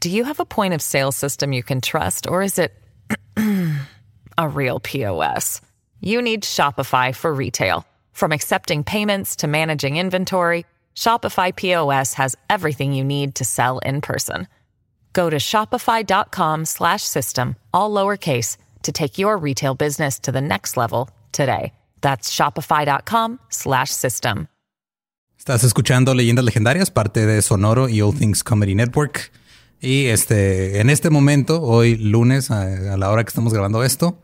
Do you have a point of sale system you can trust, or is it a real POS? You need Shopify for retail. From accepting payments to managing inventory, Shopify POS has everything you need to sell in person. Go to shopify.com slash system, all lowercase, to take your retail business to the next level today. That's shopify.com slash system. Estás escuchando Leyendas Legendarias, parte de Sonoro y All Things Comedy Network. Y este, en este momento, hoy lunes, a, a la hora que estamos grabando esto,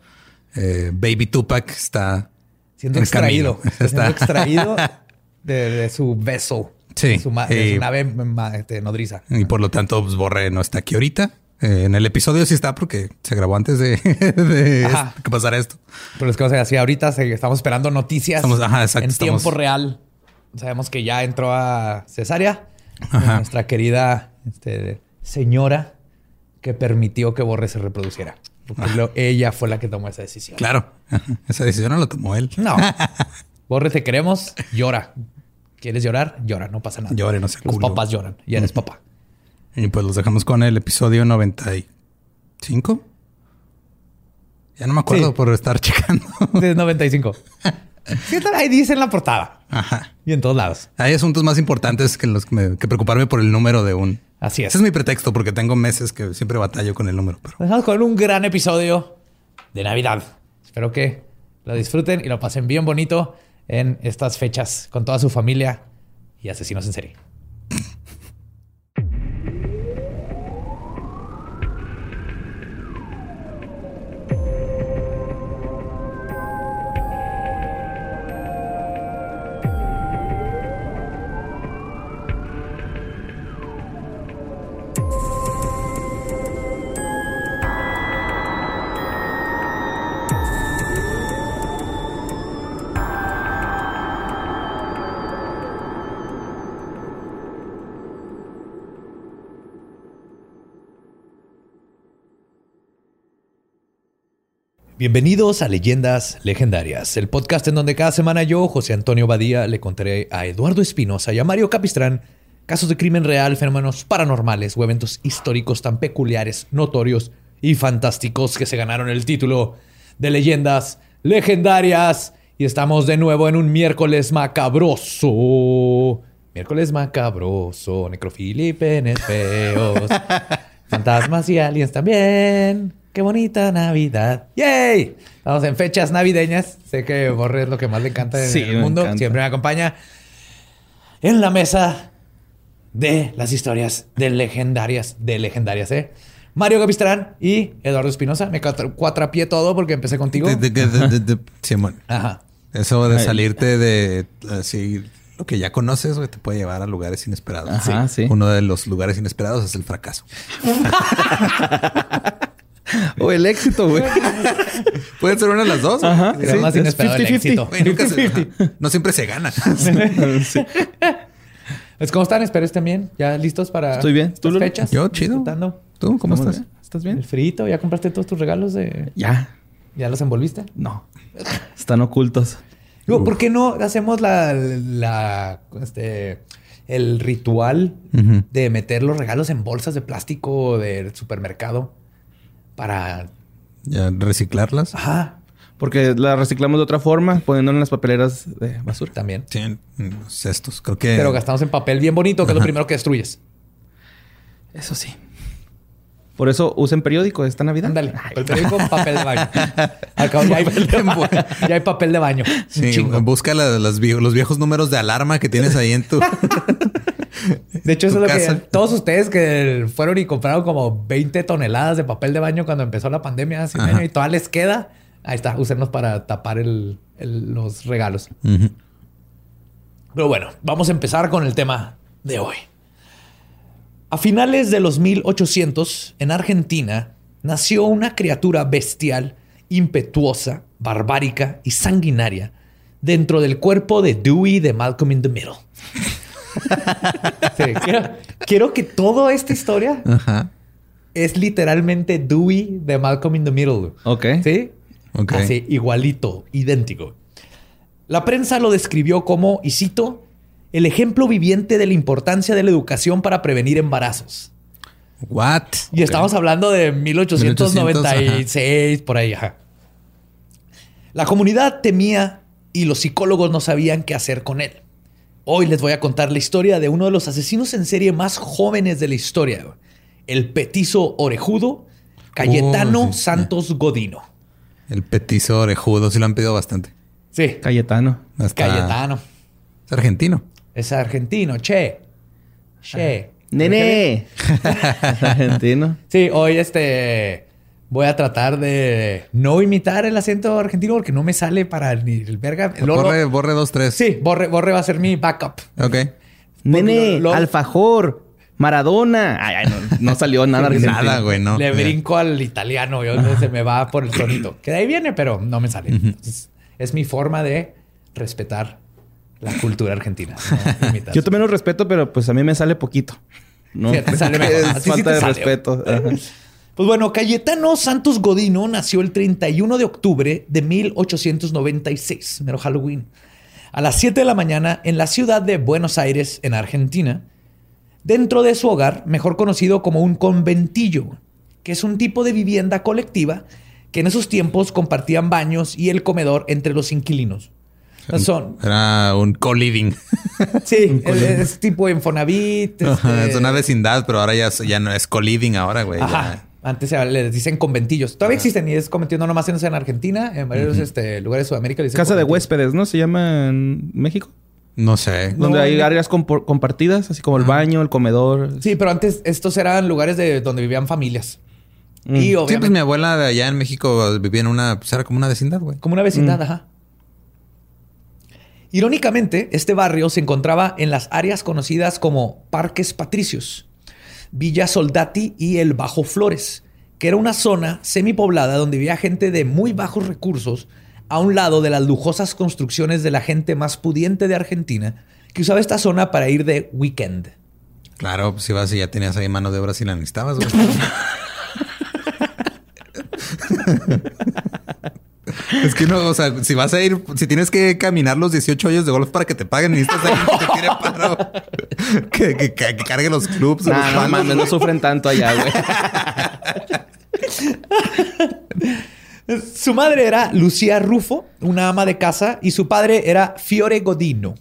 eh, Baby Tupac está siendo en extraído. Está siendo extraído de, de su beso. Sí. De su, Y- su nave este, nodriza. Y por lo tanto, pues, Borre no está aquí ahorita. Eh, en el episodio sí está porque se grabó antes de, de Ajá. esto- que pasara esto. Pero es que, o sea, así ahorita estamos esperando noticias Estamos- ajá, exacto, en estamos- tiempo real. Sabemos que ya entró a cesárea. Nuestra querida este, señora que permitió que Borre se reproduciera. Porque lo- ella fue la que tomó esa decisión. Claro, esa decisión no la tomó él. No. Borre, te queremos. Llora. ¿Quieres llorar? Llora. No pasa nada. Llore, no sea Los culo. papás lloran. Y eres papá. Y pues los dejamos con el episodio 95. Ya no me acuerdo Sí. por estar checando. De 95. Sí, ahí dice en la portada. Ajá. Y en todos lados. Hay asuntos más importantes que los que, me- que preocuparme por el número de un. Así es. Ese es mi pretexto porque tengo meses que siempre batallo con el número. Pero Dejamos con un gran episodio de Navidad. Espero que lo disfruten y lo pasen bien bonito en estas fechas con toda su familia y asesinos en serie. Bienvenidos a Leyendas Legendarias, el podcast en donde cada semana yo, José Antonio Badía, le contaré a Eduardo Espinosa y a Mario Capistrán casos de crimen real, fenómenos paranormales o eventos históricos tan peculiares, notorios y fantásticos que se ganaron el título de Leyendas Legendarias. Y estamos de nuevo en un miércoles macabroso. Miércoles macabroso, necrofilia y penes feos. Fantasmas y aliens también. Qué bonita Navidad. ¡Yay! Estamos en fechas navideñas. Sé que Borre es lo que más le encanta en Sí, el mundo. encanta. Siempre me acompaña en la mesa de las historias de legendarias, de legendarias, ¿eh? Mario Gapistrán y Eduardo Espinosa. Me cuatra- cuatrapié todo porque empecé contigo. De- de- de- de- de- Simón. Ajá. Eso de salirte de así lo que ya conoces, güey, te puede llevar a lugares inesperados. Ajá, sí. Uno de los lugares inesperados es el fracaso. O el éxito, güey. Pueden ser una de las dos. Ajá. Sí, más es inesperado el 50-50. éxito. Güey, nunca se- ajá. no siempre se gana. Pues, ¿Cómo están? Espero estén bien. ¿Ya listos para Estoy bien. ¿Tú, Lolo? fechas? Yo, chido. Disfrutando. ¿Tú cómo ¿Estamos estás? bien? ¿Estás El frito, ¿ya compraste todos tus regalos? De... Ya. ¿Ya los envolviste? No. Están ocultos. Digo, ¿por qué no hacemos la, la este, el ritual de meter los regalos en bolsas de plástico del supermercado para... Ya reciclarlas. Ajá, Porque la reciclamos de otra forma, poniéndolo en las papeleras de basura. también. Sí, en en los cestos. Creo que. Pero gastamos en papel bien bonito, que es lo primero que destruyes. Eso sí. Por eso usen periódico esta Navidad. Ándale, el periódico, papel de baño. Al cabo, ya, hay, ya hay papel de baño. Sí, busca la- las los viejos números de alarma que tienes ahí en tu. De hecho, eso es lo que todos ustedes que fueron y compraron como 20 toneladas de papel de baño cuando empezó la pandemia hace un Ajá. año y todavía les queda. Ahí está, úsenlos para tapar el, el- los regalos. Pero bueno, vamos a empezar con el tema de hoy. A finales de los 1800, en Argentina, nació una criatura bestial, impetuosa, barbárica y sanguinaria dentro del cuerpo de Dewey de Malcolm in the Middle. Sí, quiero, quiero que toda esta historia Ajá. es literalmente Dewey de Malcolm in the Middle. Ok. ¿Sí? Así, igualito, idéntico. La prensa lo describió como, y cito, el ejemplo viviente de la importancia de la educación para prevenir embarazos. What? Y estamos hablando de 1896, 1800, por ahí, ajá. La comunidad temía y los psicólogos no sabían qué hacer con él. Hoy les voy a contar la historia de uno de los asesinos en serie más jóvenes de la historia, el petizo orejudo Cayetano Oh, sí, Santos Godino. El petizo orejudo, sí lo han pedido bastante. Sí, Cayetano. Hasta- Cayetano. Es argentino. Es argentino, che. Che. ¡Nene! Argentino. Sí, hoy este voy a tratar de no imitar el acento argentino porque no me sale para ni el verga. Borre, borre dos, tres. Sí, Borre, Borre va a ser mi backup. Ok. ¡Nene! lo- lo- ¡Alfajor! ¡Maradona! Ay, ay, no, no salió nada argentino. Nada, güey, no. Le brinco al italiano, yo se me va por el sonito. Que de ahí viene, pero no me sale. Entonces, es mi forma de respetar la cultura argentina. no. Yo también lo respeto, pero pues a mí me sale poquito. ¿no? Sí, te sale mejor. Es A ti sí falta te de sale. respeto. Ajá. Pues bueno, Cayetano Santos Godino nació el 31 de octubre de 1896, mero Halloween, a las 7 de la mañana en la ciudad de Buenos Aires, en Argentina, dentro de su hogar, mejor conocido como un conventillo, que es un tipo de vivienda colectiva que en esos tiempos compartían baños y el comedor entre los inquilinos. Son, Era un co-living. sí, es, es tipo Infonavit. Ajá, este, Es una vecindad, pero ahora ya, ya no es co-living ahora, güey. Ajá. ya. Antes se- les dicen conventillos. Todavía existen y es conventillo no nomás en en Argentina, en varios este, lugares de Sudamérica. dicen Casa de huéspedes, ¿no? Se llama en México. No sé. Donde No, hay áreas compartidas, así como el baño, el comedor. Sí, pero antes estos eran lugares de donde vivían familias. Mm. Y Sí, pues obviamente mi abuela de allá en México vivía en una, pues era como una vecindad, güey. como una vecindad, Mm. ajá. Irónicamente, este barrio se encontraba en las áreas conocidas como Parques Patricios, Villa Soldati y el Bajo Flores, que era una zona semipoblada donde vivía gente de muy bajos recursos a un lado de las lujosas construcciones de la gente más pudiente de Argentina, que usaba esta zona para ir de weekend. Claro, pues si vas y ya tenías ahí mano de obra si la necesitabas. Es que no, o sea, si vas a ir, si tienes que caminar los 18 hoyos de golf para que te paguen, necesitas a alguien que te tire paro. Que, que- que- que cargue los clubs. Nah, los no mames, no sufren tanto allá, güey. Su madre era Lucía Rufo, una ama de casa, y su padre era Fiore Godino.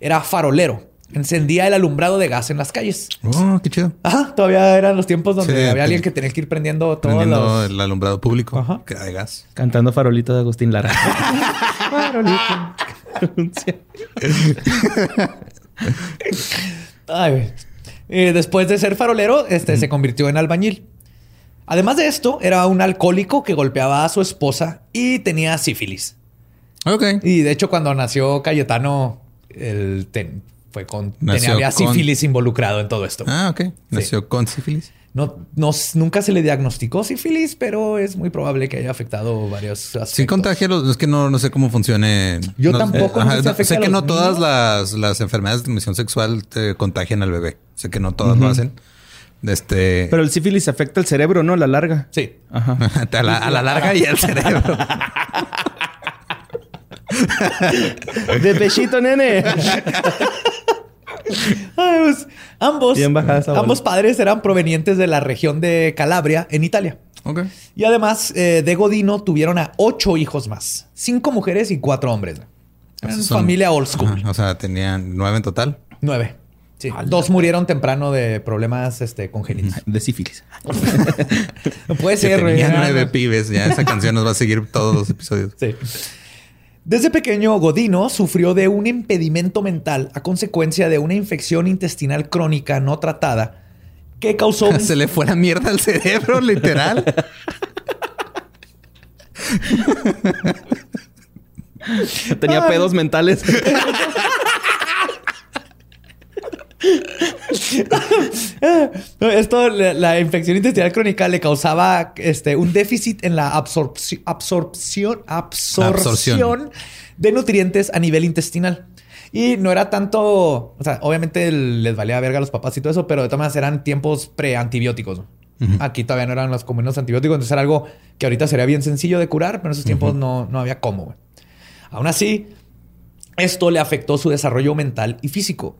Era farolero. Encendía el alumbrado de gas en las calles. Oh, qué chido. Ajá, todavía eran los tiempos donde Sí, había pues, alguien que tenía que ir prendiendo todos Prendiendo los... el alumbrado público. Ajá. De gas. Cantando farolito de Agustín Lara. farolito. Ay. Eh, después de ser farolero, este, se convirtió en albañil. Además de esto, era un alcohólico que golpeaba a su esposa y tenía sífilis. Ok. Y de hecho, cuando nació Cayetano, él ten- fue con, Nació tenía, había con- sífilis involucrado en todo esto. Ah, ok. Nació con sífilis. No, no- nunca se le diagnosticó sífilis, pero es muy probable que haya afectado varios aspectos. Sí contagia los... Es que no, no sé cómo funcione. Yo No- tampoco, no sé que no todas las, las enfermedades de transmisión sexual te contagian al bebé. Sé que no todas lo hacen. Este... Pero el sífilis afecta el cerebro, ¿no? A la larga. Sí. Ajá. a, la, a la larga y al cerebro. De pechito, nene. Ay, pues, ambos, ambos padres eran provenientes de la región de Calabria, en Italia. ok. Y además eh, de Godino tuvieron a ocho hijos más. Cinco mujeres y cuatro hombres. Eran son- familia old school. Ajá, o sea, tenían nueve en total. Nueve. Sí. Dos murieron temprano de problemas este, congénitos. De sífilis. Puede ser, güey. tenían Eran- nueve pibes. Ya esa canción nos va a seguir todos los episodios. Sí. Desde pequeño, Godino sufrió de un impedimento mental a consecuencia de una infección intestinal crónica no tratada que causó un- Se le fue la mierda al cerebro, literal. Tenía pedos mentales. Esto, la, la infección intestinal crónica le causaba este, un déficit en la absorpci- absorpción, absorción, Absorción. de nutrientes a nivel intestinal. Y no era tanto, o sea, obviamente les valía verga a los papás y todo eso, pero de todas maneras eran tiempos pre-antibióticos. Aquí todavía no eran los comunes antibióticos, entonces era algo que ahorita sería bien sencillo de curar, pero en esos tiempos no, no había cómo. güey. Aún así, esto le afectó su desarrollo mental y físico.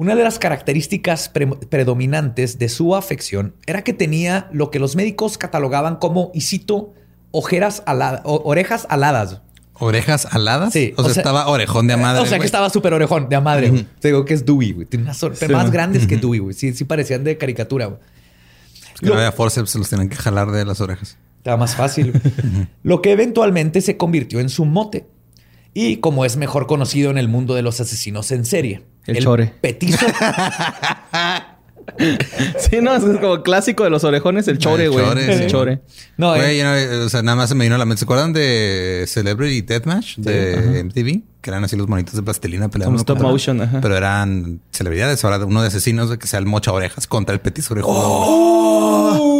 Una de las características pre- predominantes de su afección era que tenía lo que los médicos catalogaban como, y cito, ojeras o- orejas aladas. ¿Orejas aladas? Sí, O sea, o sea- estaba orejón de madre. o sea, que estaba súper orejón, de a madre. Te digo que es Dewey, güey. Tiene unas Sí, más man. grandes que Dewey, güey. Sí, sí parecían de caricatura, güey. Que no había forceps, se los tenían que jalar de las orejas. Estaba más fácil. Lo que eventualmente se convirtió en su mote. Y como es mejor conocido en el mundo de los asesinos en serie. El chore. Petizo. Sí, no, es como clásico de los orejones, el chore, El güey. chore, El sí. chore. No, eh, Güey, you know, o sea, nada más se me vino a la mente. ¿Se acuerdan de Celebrity Deathmatch de MTV? Que eran así los monitos de plastilina peleando. Como stop contra- motion, ajá. Pero eran celebridades. Ahora uno de asesinos de que sea el mocha orejas contra el petiso orejudo. ¡Oh!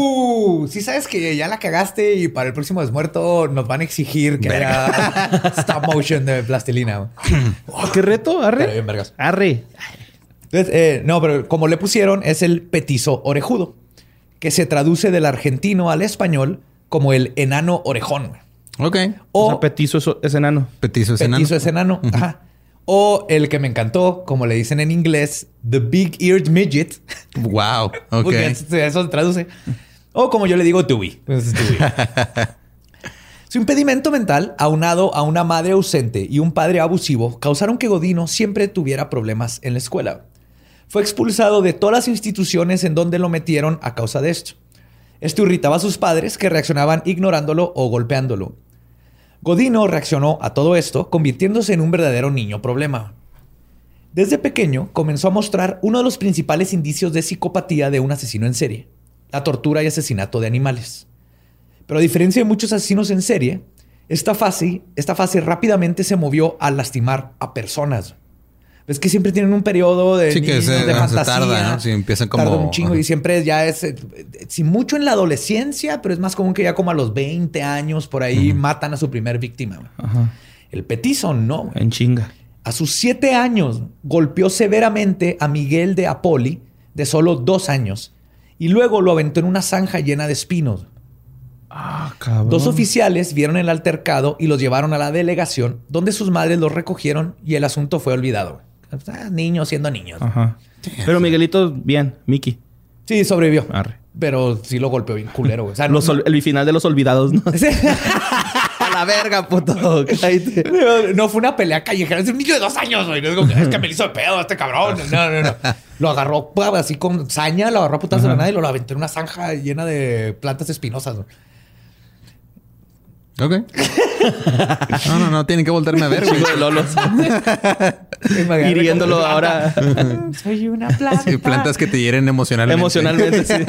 Sí sabes que ya la cagaste y para el próximo desmuerto nos van a exigir que haya stop motion de plastilina. Oh, ¿Qué reto? Pero Arre. bien vergas. Arre. Entonces, eh, no, pero como le pusieron es el petizo orejudo, que se traduce del argentino al español como el enano orejón. Ok. O, O sea, petizo es, es enano. Petiso es enano. petizo es enano. Ajá. O el que me encantó, como le dicen en inglés, the big eared midget. Wow. Ok. Porque eso eso se traduce. O como yo le digo, Dewey. Dewey. Su impedimento mental, aunado a una madre ausente y un padre abusivo, causaron que Godino siempre tuviera problemas en la escuela. Fue expulsado de todas las instituciones en donde lo metieron a causa de esto. Esto irritaba a sus padres que reaccionaban ignorándolo o golpeándolo. Godino reaccionó a todo esto convirtiéndose en un verdadero niño problema. Desde pequeño comenzó a mostrar uno de los principales indicios de psicopatía de un asesino en serie, la tortura y asesinato de animales. Pero a diferencia de muchos asesinos en serie, esta fase, esta fase rápidamente se movió a lastimar a personas. Ves que siempre tienen un periodo de, Sí, que niños, se- de se fantasía. tarda, ¿no? Empiezan como- Tarda un chingo ajá. y siempre ya es, eh, si mucho en la adolescencia, pero es más común que ya como a los 20 años por ahí matan a su primer víctima. Ajá. El petizo no. güey. En chinga. A sus siete años golpeó severamente a Miguel de Apoli, de solo dos años, y luego lo aventó en una zanja llena de espinos. Ah, cabrón. Dos oficiales vieron el altercado y los llevaron a la delegación, donde sus madres los recogieron y el asunto fue olvidado. Ah, niños siendo niños. Ajá. Pero Miguelito, bien. Mickey. Sí, sobrevivió. Arre. Pero sí lo golpeó bien culero. güey. O sea, Los el final de los olvidados, ¿no? A la verga, puto. Cállate. no, no fue una pelea callejera. Es un niño de dos años, güey. No es, como que, "Es que me hizo de pedo este cabrón. No, no, no. Lo agarró así con saña, lo agarró a putazo de la nada y lo aventó en una zanja llena de plantas espinosas. güey. Ok. No, no, no. Tienen que volverme a ver, güey. De lolos. Hiriéndolo ahora Soy una planta. Sí, plantas que te hieren emocionalmente. emocionalmente. sí.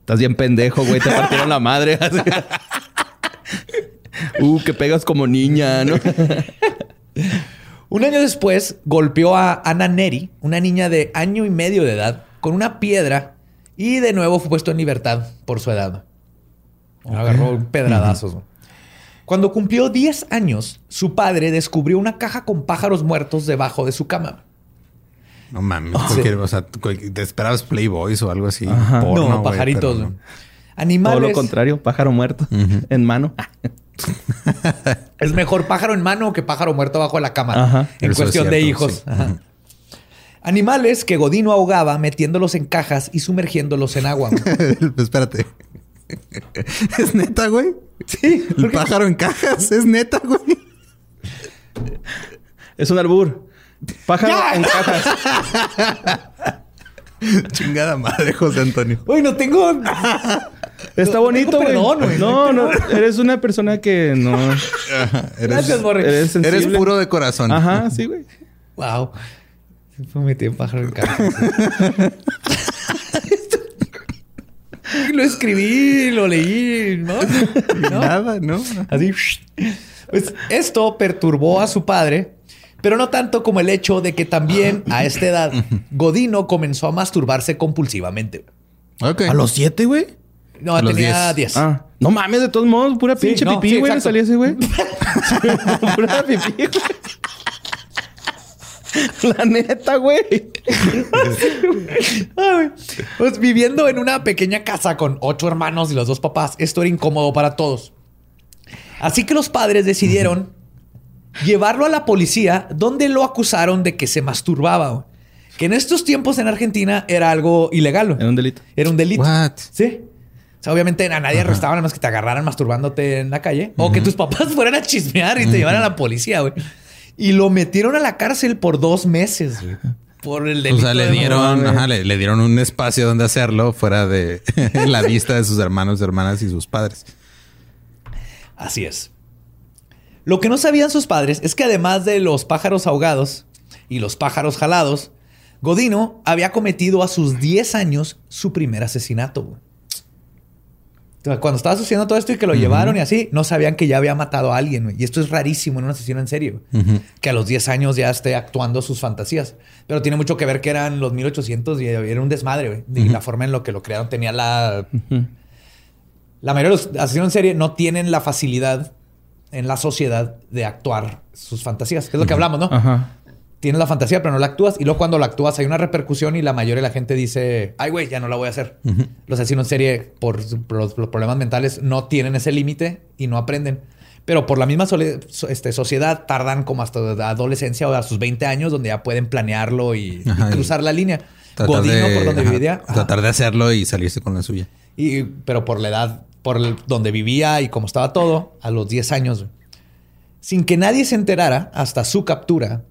Estás bien pendejo, güey. Te partieron la madre. Uh, que pegas como niña, ¿no? Un año después golpeó a Ana Neri, una niña de año y medio de edad, con una piedra y de nuevo fue puesto en libertad por su edad. Agarró pedradazos. Cuando cumplió 10 años, su padre descubrió una caja con pájaros muertos debajo de su cama. No mames. cualquier- o sea, te esperabas Playboys o algo así. Porno, no, pajaritos. pero güey. no. Animales. Todo lo contrario, pájaro muerto en mano. Es mejor pájaro en mano que pájaro muerto bajo la cama. Ajá. En cuestión de hijos. sí. Ajá. Ujú. Animales que Godino ahogaba metiéndolos en cajas y sumergiéndolos en agua. Espérate. ¿Es neta, güey? sí. El pájaro en cajas. ¿Es neta, güey? Es un albur. Pájaro ¡Ya! en cajas. Chingada madre, José Antonio. Uy, no tengo. Está No bonito, güey. güey. No, no. Eres una persona que no... Eres, Gracias, Borre. Eres puro de corazón. Ajá, sí, güey. Wow. Se metí en pájaro en cajas. lo escribí, lo leí, ¿no? Nada, ¿no? Así. Pues esto perturbó a su padre, pero no tanto como el hecho de que también a esta edad Godino comenzó a masturbarse compulsivamente. Ok. ¿A los siete, güey? No, A los tenía 10. 10. Ah, no mames, de todos modos, pura Sí, pinche no, pipí, sí, güey. exacto. salía ese, güey. pura pipí, güey. La neta, güey. Ay, Pues viviendo en una pequeña casa con ocho hermanos y los dos papás, esto era incómodo para todos. Así que los padres decidieron llevarlo a la policía, donde lo acusaron de que se masturbaba. güey. Que en estos tiempos en Argentina era algo ilegal. güey. Era un delito. Era un delito. What? Sí. O sea, obviamente a nadie arrestaban a menos que te agarraran masturbándote en la calle. O que tus papás fueran a chismear y te llevaran a la policía, güey. Y lo metieron a la cárcel por dos meses, güey. Por el delito. O sea, le dieron, ajá, le, le dieron un espacio donde hacerlo fuera de la vista de sus hermanos, hermanas y sus padres. Así es. Lo que no sabían sus padres es que además de los pájaros ahogados y los pájaros jalados, Godino había cometido a sus 10 años su primer asesinato. güey. Entonces, Cuando estaba sucediendo todo esto y que lo llevaron y así, no sabían que ya había matado a alguien. güey. Y esto es rarísimo en un asesino en serio. Que a los 10 años ya esté actuando sus fantasías. Pero tiene mucho que ver que eran los 1800 y era un desmadre. güey. Y la forma en lo que lo crearon tenía la la mayoría de los asesinos en serie no tienen la facilidad en la sociedad de actuar sus fantasías. Que es lo que hablamos, ¿no? Ajá. Tienes la fantasía, pero no la actúas. Y luego cuando la actúas hay una repercusión y la mayoría de la gente dice, ay, güey, ya no la voy a hacer. Los asesinos en serie, por, los, los problemas mentales, no tienen ese límite y no aprenden. Pero por la misma este, sociedad tardan como hasta la adolescencia o a sus 20 años donde ya pueden planearlo y, y Ajá, y cruzar la línea. Godino, de- por donde ajá, vivía. Tratar de hacerlo y salirse con la suya. Y, pero por la edad, por el- donde vivía y cómo estaba todo, a los 10 años. Sin que nadie se enterara hasta su captura,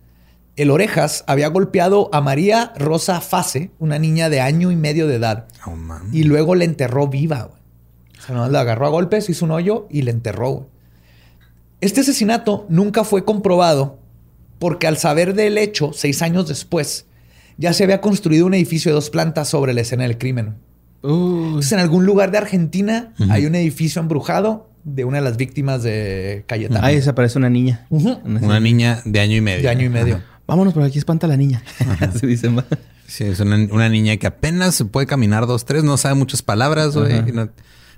el Orejas había golpeado a María Rosa Fase, una niña de año y medio de edad, Oh, y luego le enterró viva. O sea, la agarró a golpes, hizo un hoyo y le enterró. Este asesinato nunca fue comprobado porque al saber del hecho, seis años después, ya se había construido un edificio de dos plantas sobre la escena del crimen. Entonces, en algún lugar de Argentina hay un edificio embrujado de una de las víctimas de Cayetano. Ahí desaparece una niña. Una niña de año y medio. de año y medio. Vámonos, por aquí espanta la niña. Se dice más. Sí, es una, una niña que apenas se puede caminar dos, tres, no sabe muchas palabras, y No,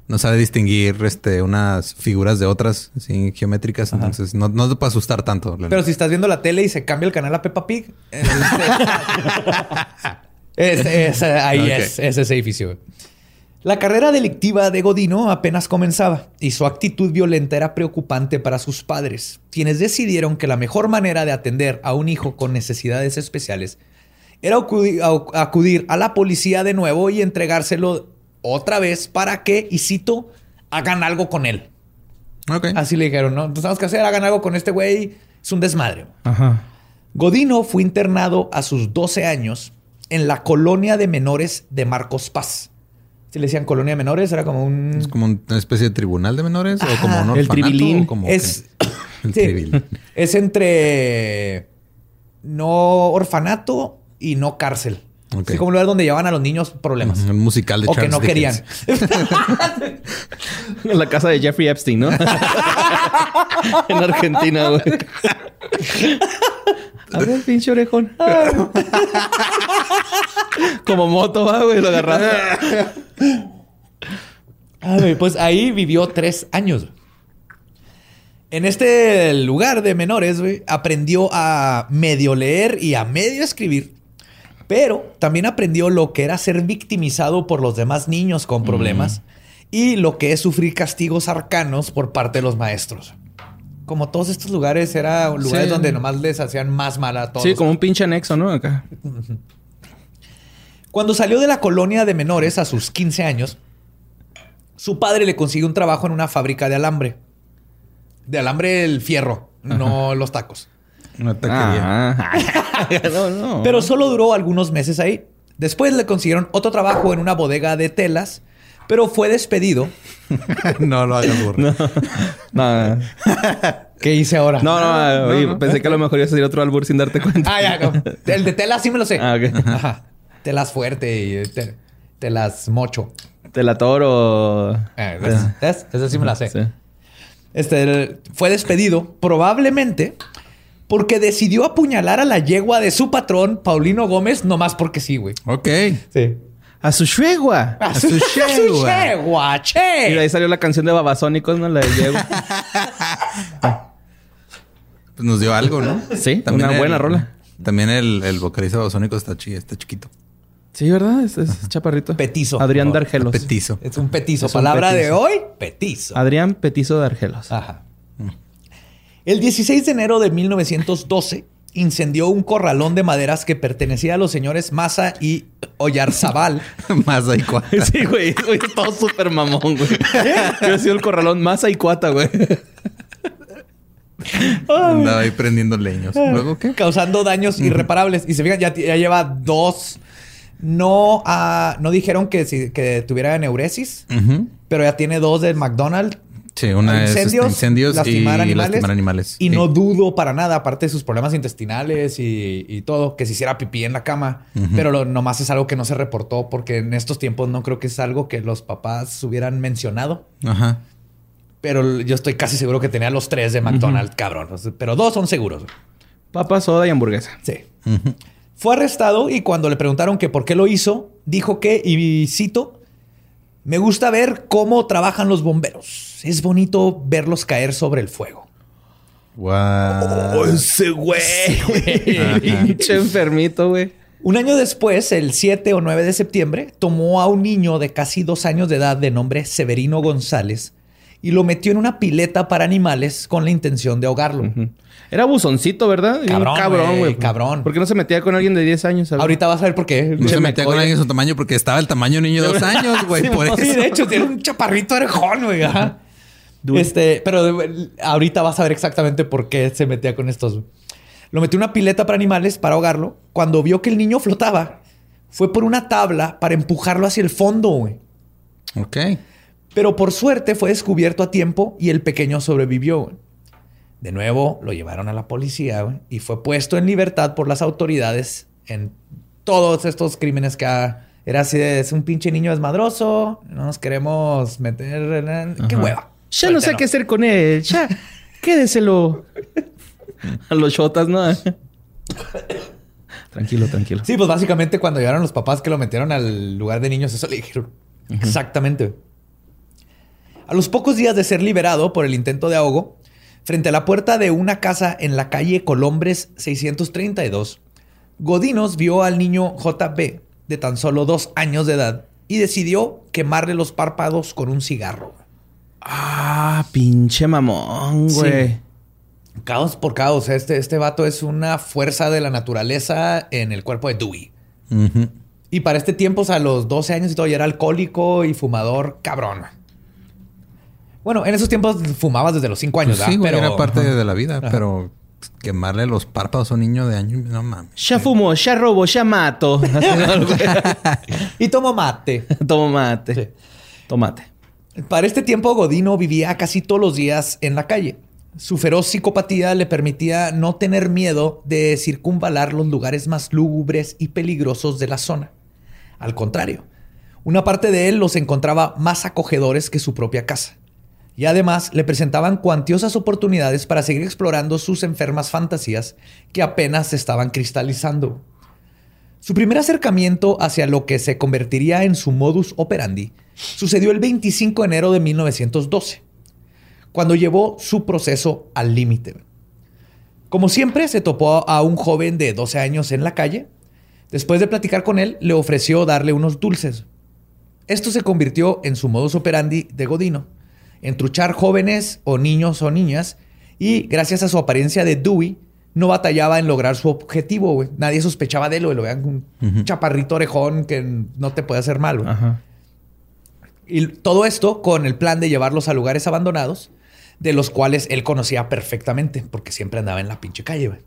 no sabe distinguir este, unas figuras de otras, así, geométricas. Entonces, no, no te puede asustar tanto. Pero si estás viendo la tele y se cambia el canal a Peppa Pig, es, es- ahí es, es ese edificio. La carrera delictiva de Godino apenas comenzaba y su actitud violenta era preocupante para sus padres, quienes decidieron que la mejor manera de atender a un hijo con necesidades especiales era acudir a la policía de nuevo y entregárselo otra vez para que, y cito, hagan algo con él. Así le dijeron, ¿no? Entonces, tenemos que hacer, hagan algo con este güey. Es un desmadre. Ajá. Godino fue internado a sus 12 años en la colonia de menores de Marcos Paz. Si le decían colonia de menores, era como un... Es como una especie de tribunal de menores o como un el orfanato. tribilín. o como Es, que- el sí, tribilín. es entre no orfanato y no cárcel. Así como un lugar donde llevaban a los niños problemas. Un musical de O que no Dickens. querían. En la casa de Jeffrey Epstein, ¿no? en Argentina, güey. A ver, pinche orejón. Como moto, va, güey, lo agarraste. Ah, güey, pues ahí vivió tres años. En este lugar de menores, güey, aprendió a medio leer y a medio escribir, pero también aprendió lo que era ser victimizado por los demás niños con problemas y lo que es sufrir castigos arcanos por parte de los maestros. Como todos estos lugares, eran lugares Sí. donde nomás les hacían más mal a todos. Sí, como un pinche anexo, ¿no? Acá. Cuando salió de la colonia de menores a sus 15 años, su padre le consiguió un trabajo en una fábrica de alambre. De alambre el fierro, no los tacos. Una taquería. Ah. no, no. Pero solo duró algunos meses ahí. Después le consiguieron otro trabajo en una bodega de telas, pero fue despedido. no lo hagas burro. No, no, ¿Qué hice ahora? no, no, oye, pensé que a lo mejor ibas a decir otro albur sin darte cuenta. Ah, ya. no. El de telas sí me lo sé. Ah, ok. Ajá. Telas fuerte y te- telas mocho. Te la toro. Eh, ¿ves? ¿Ves? Ese sí me la sé. Sí. Este fue despedido probablemente porque decidió apuñalar a la yegua de su patrón, Paulino Gómez, nomás porque sí, güey. Ok. Sí. A su yegua. A su yegua. che. Y de ahí salió la canción de Babasónicos, ¿no? La de yegua. Pues nos dio algo, ¿no? Sí, una buena rola. También el, el vocalista babasónico está, chi- está chiquito. Sí, ¿verdad? Es, es chaparrito. Petizo. Adrián Oh, Dargelos. Petizo. Es un petizo. Es un Palabra de hoy, petizo. Adrián Petizo Dargelos. Ajá. El 16 de enero de 1912 incendió un corralón de maderas que pertenecía a los señores Maza y Oyarzabal. Más ahí cuatro. Sí, güey. Güey, es todo súper mamón, güey. Yo he sido el corralón más y cuata, güey. Andaba ahí prendiendo leños. ¿Luego qué? causando daños irreparables. Y se fijan, ya, ya lleva dos. No, ah, no dijeron que, si- que tuviera neuresis, pero ya tiene dos del McDonald's. Sí, una es este, incendios, incendios lastimar y animales. lastimar animales. Y Sí. no dudo para nada, aparte de sus problemas intestinales y, y todo, que se hiciera pipí en la cama. Pero lo, nomás es algo que no se reportó porque en estos tiempos no creo que es algo que los papás hubieran mencionado. Ajá. Pero yo estoy casi seguro que tenía los tres de McDonald's, cabrón. Pero dos son seguros. Papa, soda y hamburguesa. Sí. Fue arrestado y cuando le preguntaron que por qué lo hizo, dijo que, y cito, me gusta ver cómo trabajan los bomberos. Es bonito verlos caer sobre el fuego. Guau. ese güey. Pinche enfermito, güey. Un año después, el 7 o 9 de septiembre, tomó a un niño de casi dos años de edad de nombre Severino González y lo metió en una pileta para animales con la intención de ahogarlo. Era buzoncito, ¿verdad? Un Cabrón, cabrón, güey, güey. cabrón. ¿Por qué no se metía con alguien de 10 años? sabes? Ahorita vas a ver por qué. No se metía me con alguien de su tamaño porque estaba el tamaño niño de dos años, güey. Sí, por no, eso. Sí, de hecho, tiene un chaparrito orejón, güey. Este, pero de- ahorita vas a ver exactamente por qué se metía con estos. güey. Lo metió en una pileta para animales para ahogarlo. Cuando vio que el niño flotaba, fue por una tabla para empujarlo hacia el fondo, güey. Ok. Pero por suerte fue descubierto a tiempo y el pequeño sobrevivió. De nuevo lo llevaron a la policía güey, y fue puesto en libertad por las autoridades en todos estos crímenes que ha- era así de es un pinche niño desmadroso, no nos queremos meter en... ¡Qué Ajá. hueva! Ya no sé qué hacer con él. Ya, quédeselo. A los shotas, ¿no? tranquilo, tranquilo. Sí, pues básicamente cuando llegaron los papás que lo metieron al lugar de niños, eso le dijeron. Exactamente. A los pocos días de ser liberado por el intento de ahogo, frente a la puerta de una casa en la calle Colombres 632, Godinos vio al niño JB de tan solo dos años de edad y decidió quemarle los párpados con un cigarro. Ah, pinche mamón, güey. Sí. Caos por caos. Este, este vato es una fuerza de la naturaleza en el cuerpo de Dewey. Y para este tiempo, o sea, a los 12 años y todo, ya era alcohólico y fumador cabrón. Bueno, en esos tiempos fumabas desde los 5 años, Pues sí, Pero era parte de la vida, pero quemarle los párpados a un niño de año, no mames. Ya fumo, ya robo, ya mato. Y tomo mate. Tomo mate. Sí. Tomate. Para este tiempo, Godino vivía casi todos los días en la calle. Su feroz psicopatía le permitía no tener miedo de circunvalar los lugares más lúgubres y peligrosos de la zona. Al contrario, una parte de él los encontraba más acogedores que su propia casa. Y además le presentaban cuantiosas oportunidades para seguir explorando sus enfermas fantasías que apenas se estaban cristalizando. Su primer acercamiento hacia lo que se convertiría en su modus operandi sucedió el 25 de enero de 1912, cuando llevó su proceso al límite. Como siempre, se topó a un joven de 12 años en la calle. Después de platicar con él, le ofreció darle unos dulces. Esto se convirtió en su modus operandi de Godino, entruchar jóvenes o niños o niñas, y gracias a su apariencia de Dewey, no batallaba en lograr su objetivo, güey. Nadie sospechaba de él, güey. Lo vean un chaparrito orejón que no te puede hacer mal, güey. Ajá. Y todo esto con el plan de llevarlos a lugares abandonados, de los cuales él conocía perfectamente, porque siempre andaba en la pinche calle. güey.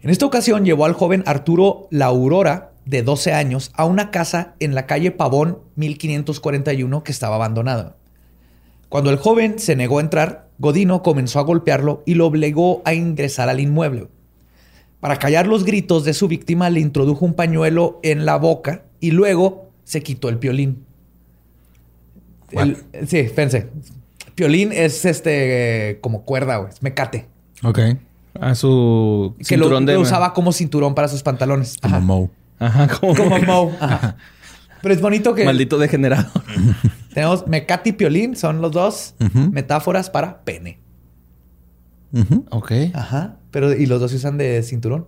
En esta ocasión llevó al joven Arturo La Aurora, de 12 años, a una casa en la calle Pavón 1541 que estaba abandonada. Cuando el joven se negó a entrar, Godino comenzó a golpearlo y lo obligó a ingresar al inmueble. Para callar los gritos de su víctima, le introdujo un pañuelo en la boca y luego se quitó el piolín. El- sí, espérense. Piolín es este como cuerda, güey. Es mecate. Ok. A su Que lo, cinturón de... lo usaba como cinturón para sus pantalones. Como Ajá. Moe. Ajá, como... Como Moe. Ajá. Pero es bonito que Maldito degenerado. tenemos mecate y piolín. Son los dos metáforas para pene. Ujú. ok. Ajá. Pero, y los dos se usan de cinturón.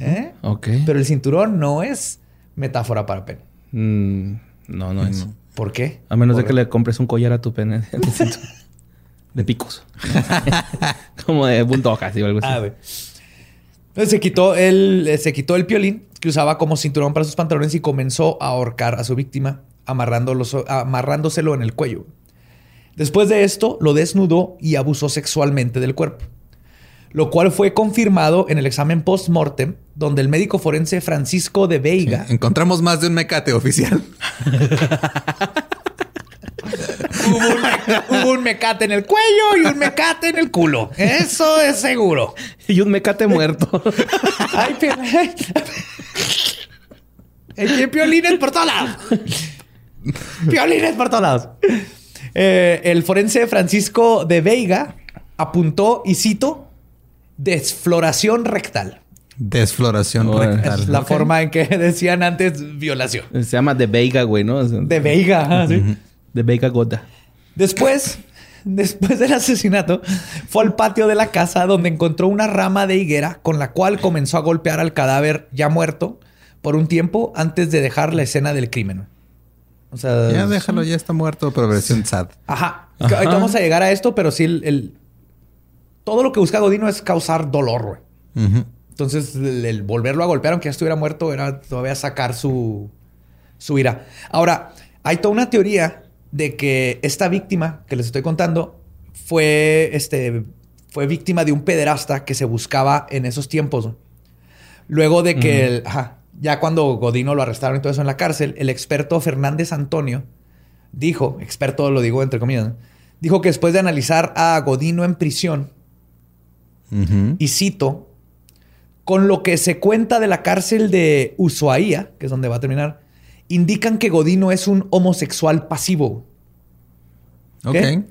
¿Eh? Ok. Pero el cinturón no es metáfora para pene. Mm, no, no es. ¿Por qué? A menos de que le compres un collar a tu pene. de picos. como de bulldog, así o algo así. Ah, güey. Entonces se quitó el, eh, se quitó el piolín que usaba como cinturón para sus pantalones y comenzó a ahorcar a su víctima, amarrándoselo en el cuello. Después de esto, lo desnudó y abusó sexualmente del cuerpo. Lo cual fue confirmado en el examen post-mortem, donde el médico forense Francisco de Veiga Encontramos más de un mecate oficial. hubo, un, me- hubo un mecate en el cuello y un mecate en el culo. Eso es seguro. Y un mecate muerto. Ay, pi- El por todos lados. Piolines por todos lados. Eh, el forense Francisco de Veiga apuntó, y cito, desfloración rectal. Desfloración rectal. Es la forma en que decían antes violación. Se llama The Veiga, güey, ¿no? De Veiga. ajá, sí. The Veiga Gota. Después, después del asesinato, fue al patio de la casa donde encontró una rama de higuera con la cual comenzó a golpear al cadáver ya muerto por un tiempo antes de dejar la escena del crimen. O sea, Ya déjalo, ya está muerto, pero versión sad. Ajá. Ajá. Ahorita vamos a llegar a esto, pero sí, el, el- todo lo que busca Godino es causar dolor, güey. Entonces, el, el volverlo a golpear, aunque ya estuviera muerto, era todavía sacar su, su ira. Ahora, hay toda una teoría de que esta víctima que les estoy contando fue, este, fue víctima de un pederasta que se buscaba en esos tiempos. Luego de que, el- ajá, ya cuando Godino lo arrestaron y todo eso en la cárcel, el experto Fernández Antonio dijo, experto lo digo entre comillas, ¿no? dijo que después de analizar a Godino en prisión, y cito, con lo que se cuenta de la cárcel de Ushuaia, que es donde va a terminar, indican que Godino es un homosexual pasivo. Ok.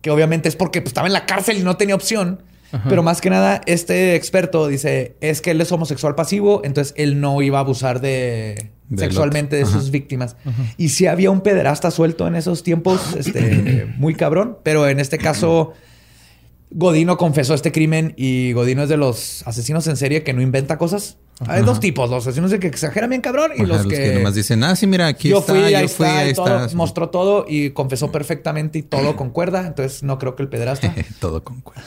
Que obviamente es porque pues, estaba en la cárcel y no tenía opción. Pero más que nada, este experto dice, es que él es homosexual pasivo, entonces él no iba a abusar de sexualmente de sus víctimas. Y sí había un pederasta suelto en esos tiempos, este, muy cabrón, pero en este caso... Godino confesó este crimen y Godino es de los asesinos en serie que no inventa cosas. Hay dos tipos, los asesinos que exageran bien cabrón y Ajá, los, que, nomás dicen, ah, sí, mira, aquí yo está, fui, yo ahí fui, está, ahí todo, está. mostró todo y confesó perfectamente y todo con cuerda. Entonces no creo que el pederasta Todo con cuerda.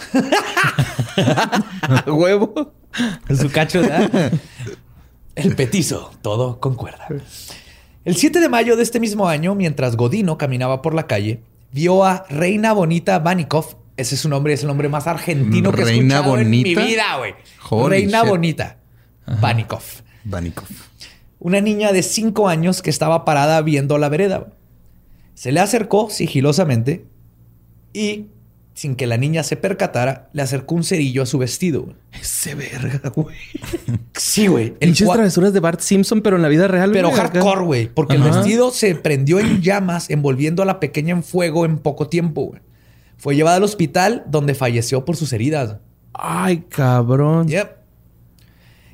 Huevo. su cacho, ¿verdad? El petizo, todo con cuerda. El 7 de mayo de este mismo año, mientras Godino caminaba por la calle, vio a Reina Bonita Vanikov. Ese es su nombre, es el nombre más argentino que he ¿Reina escuchado en Bonita? mi vida, güey. Reina shit. Bonita Vanikov. Vanikov. Una niña de 5 años que estaba parada viendo la vereda. Se le acercó sigilosamente y, sin que la niña se percatara, le acercó un cerillo a su vestido. Ese verga, güey. Sí, güey. Pinches travesuras de Bart Simpson, pero en la vida real. Pero hardcore, güey. Porque el vestido se prendió en llamas, envolviendo a la pequeña en fuego en poco tiempo, güey. Fue llevada al hospital donde falleció por sus heridas. Ay, cabrón. Yep.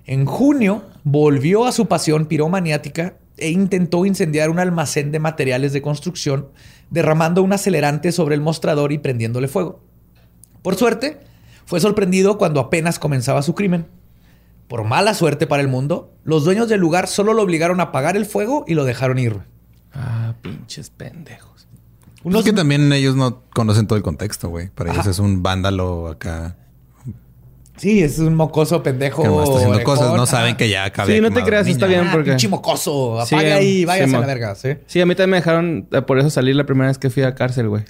En junio volvió a su pasión piromaniática e intentó incendiar un almacén de materiales de construcción, derramando un acelerante sobre el mostrador y prendiéndole fuego. Por suerte, fue sorprendido cuando apenas comenzaba su crimen. Por mala suerte para el mundo, los dueños del lugar solo lo obligaron a apagar el fuego y lo dejaron ir. Ah, pinches pendejos. Uno es que también ellos no conocen todo el contexto, güey. Para ellos es un vándalo acá. Sí, es un mocoso pendejo. Que nomás está haciendo orejón. cosas. No saben que ya acabé. Sí, no te creas, está bien. Ah, porque- pinche mocoso. Sí, Apaga ahí, váyase sí, a la verga. ¿sí? Sí, a mí también me dejaron eh, por eso salir la primera vez que fui a cárcel, güey.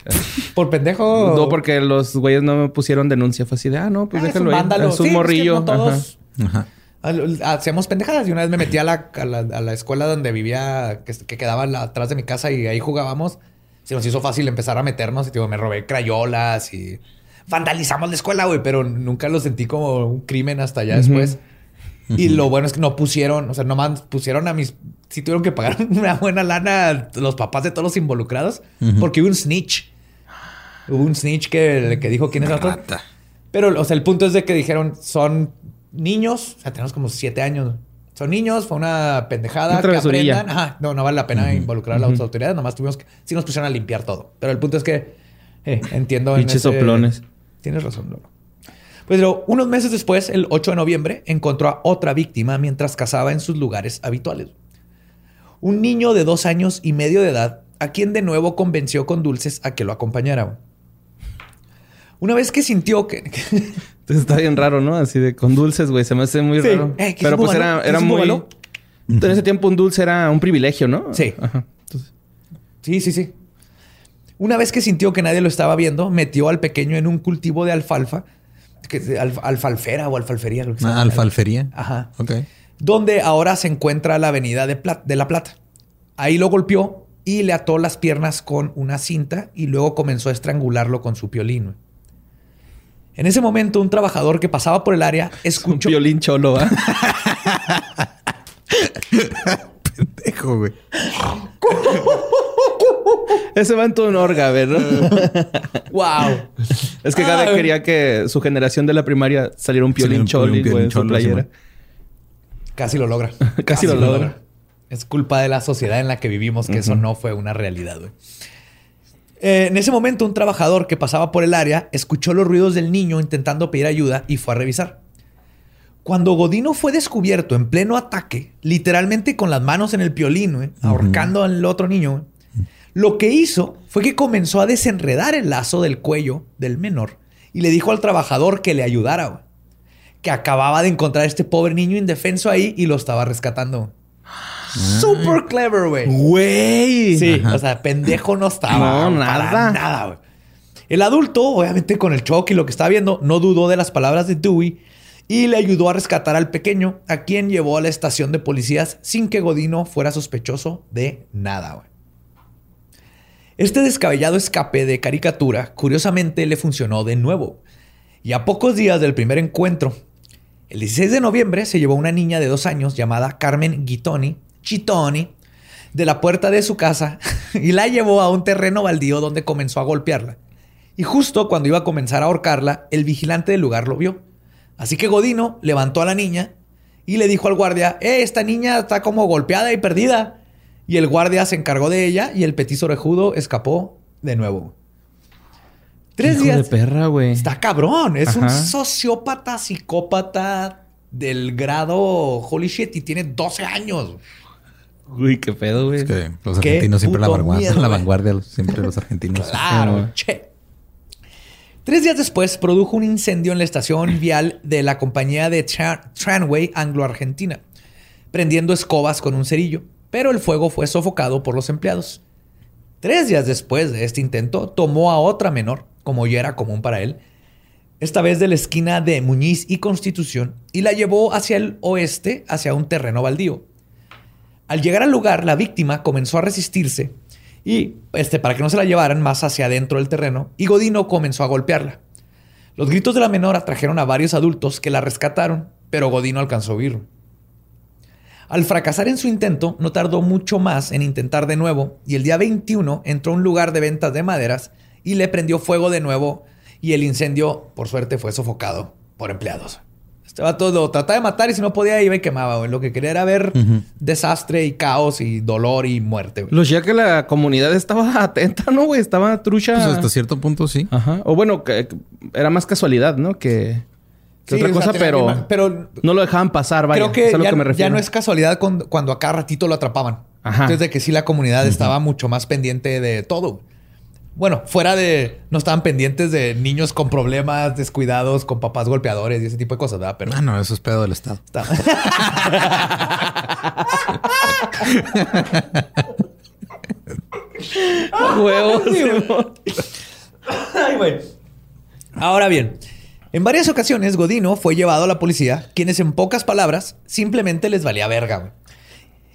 Por pendejo. No, porque los güeyes no me pusieron denuncia. Fue así de, ah, no, pues Ah, es déjalo un. Es un Sí, es que morrillo. no todos Ajá. Al- Hacíamos pendejadas. Y una vez me metí a la, a la, a la escuela donde vivía, que, que quedaba la- atrás de mi casa y ahí jugábamos. Se nos hizo fácil empezar a meternos y tipo, me robé crayolas y vandalizamos la escuela, güey, pero nunca lo sentí como un crimen hasta allá después. Y lo bueno es que no pusieron, o sea, nomás pusieron a mis. Sí tuvieron que pagar una buena lana a los papás de todos los involucrados porque hubo un snitch. Hubo un snitch que, que dijo quién es el otro. Pero, o sea, el punto es de que dijeron, son niños, o sea, tenemos como siete años. Son niños, fue una pendejada. Que aprendan. Ajá, no, no vale la pena involucrar a las autoridades, nomás tuvimos que, sí nos pusieron a limpiar todo. Pero el punto es que, eh, entiendo. en Pinches ese- soplones. Tienes razón, Lolo. Pues pero unos meses después, el 8 de noviembre, encontró a otra víctima mientras cazaba en sus lugares habituales. Un niño de dos años y medio de edad, a quien de nuevo convenció con dulces a que lo acompañara. Una vez que sintió que... Entonces está bien raro, ¿no? Así de con dulces, güey. Se me hace muy Sí. raro. Eh, ¿qué Pero pues era, ¿Qué era muy. búbalo? En ese tiempo un dulce era un privilegio, ¿no? Sí. Ajá. Entonces, Sí, sí, sí. Una vez que sintió que nadie lo estaba viendo, metió al pequeño en un cultivo de alfalfa, que alf- alfalfera o alfalfería, creo que Ah, alfalfería. Ajá. Ok. donde ahora se encuentra la avenida de, Pla- de La Plata. Ahí lo golpeó y le ató las piernas con una cinta y luego comenzó a estrangularlo con su piolín. En ese momento, un trabajador que pasaba por el área un escuchó... violín cholo, ¿ah? Dejo, güey. Ese va en tu orga, a ver, ¿no? ¡Wow! Es que Gabe Ay. quería que su generación de la primaria saliera un piolín un choli, güey, en su playera. Casi lo logra. Casi lo logra. Es culpa de la sociedad en la que vivimos que eso no fue una realidad. güey. Eh, en ese momento, un trabajador que pasaba por el área escuchó los ruidos del niño intentando pedir ayuda y fue a revisar. Cuando Godino fue descubierto en pleno ataque, literalmente con las manos en el piolín, güey, ahorcando al otro niño, güey, lo que hizo fue que comenzó a desenredar el lazo del cuello del menor y le dijo al trabajador que le ayudara, güey, que acababa de encontrar a este pobre niño indefenso ahí y lo estaba rescatando. Super clever, güey. Güey. Sí, o sea, pendejo no estaba. No, para nada. nada, güey. El adulto, obviamente con el shock y lo que estaba viendo, no dudó de las palabras de Dewey y le ayudó a rescatar al pequeño, a quien llevó a la estación de policías sin que Godino fuera sospechoso de nada, güey. Este descabellado escape de caricatura, curiosamente, le funcionó de nuevo. Y a pocos días del primer encuentro, el 16 de noviembre se llevó una niña de dos años llamada Carmen Guitoni, Chitoni, de la puerta de su casa y la llevó a un terreno baldío donde comenzó a golpearla. Y justo cuando iba a comenzar a ahorcarla, el vigilante del lugar lo vio. Así que Godino levantó a la niña y le dijo al guardia, eh, esta niña está como golpeada y perdida. Y el guardia se encargó de ella y el petiso orejudo escapó de nuevo. Tres Hijo días. de perra, güey. Está cabrón. Es un sociópata, psicópata del grado holy shit y tiene 12 años. Uy, qué pedo, güey. Es que los argentinos siempre la vanguardia, miedo, la vanguardia, siempre los argentinos. Claro, che. Tres días después produjo un incendio en la estación vial de la compañía de Tra- Tranway Anglo-Argentina, prendiendo escobas con un cerillo, pero el fuego fue sofocado por los empleados. Tres días después de este intento, tomó a otra menor, como ya era común para él, esta vez de la esquina de Muñiz y Constitución, y la llevó hacia el oeste, hacia un terreno baldío. Al llegar al lugar, la víctima comenzó a resistirse y, este, para que no se la llevaran más hacia adentro del terreno, y Godino comenzó a golpearla. Los gritos de la menor atrajeron a varios adultos que la rescataron, pero Godino alcanzó a huir. Al fracasar en su intento, no tardó mucho más en intentar de nuevo, y el día 21 entró a un lugar de ventas de maderas y le prendió fuego de nuevo, y el incendio, por suerte, fue sofocado por empleados. Este vato lo trataba de matar y si no podía iba y quemaba, güey. Lo que quería era ver desastre y caos y dolor y muerte, güey. Los ya que la comunidad estaba atenta, ¿no, güey? Estaba trucha. Pues hasta cierto punto sí. Ajá. O bueno, que, que era más casualidad, ¿no? Que, que Sí, otra o sea, cosa, pero, pero no lo dejaban pasar, vaya. Creo que, es a lo ya, que me ya refiero. no es casualidad cuando a cada ratito lo atrapaban. Ajá. Entonces, de que sí la comunidad estaba mucho más pendiente de todo. Bueno, fuera de... No estaban pendientes de niños con problemas, descuidados, con papás golpeadores y ese tipo de cosas, ¿verdad? Pero... Ah, no, eso es pedo del Estado. está- Huevos. Ay, güey. Ahora bien, en varias ocasiones Godino fue llevado a la policía, quienes en pocas palabras simplemente les valía verga, güey.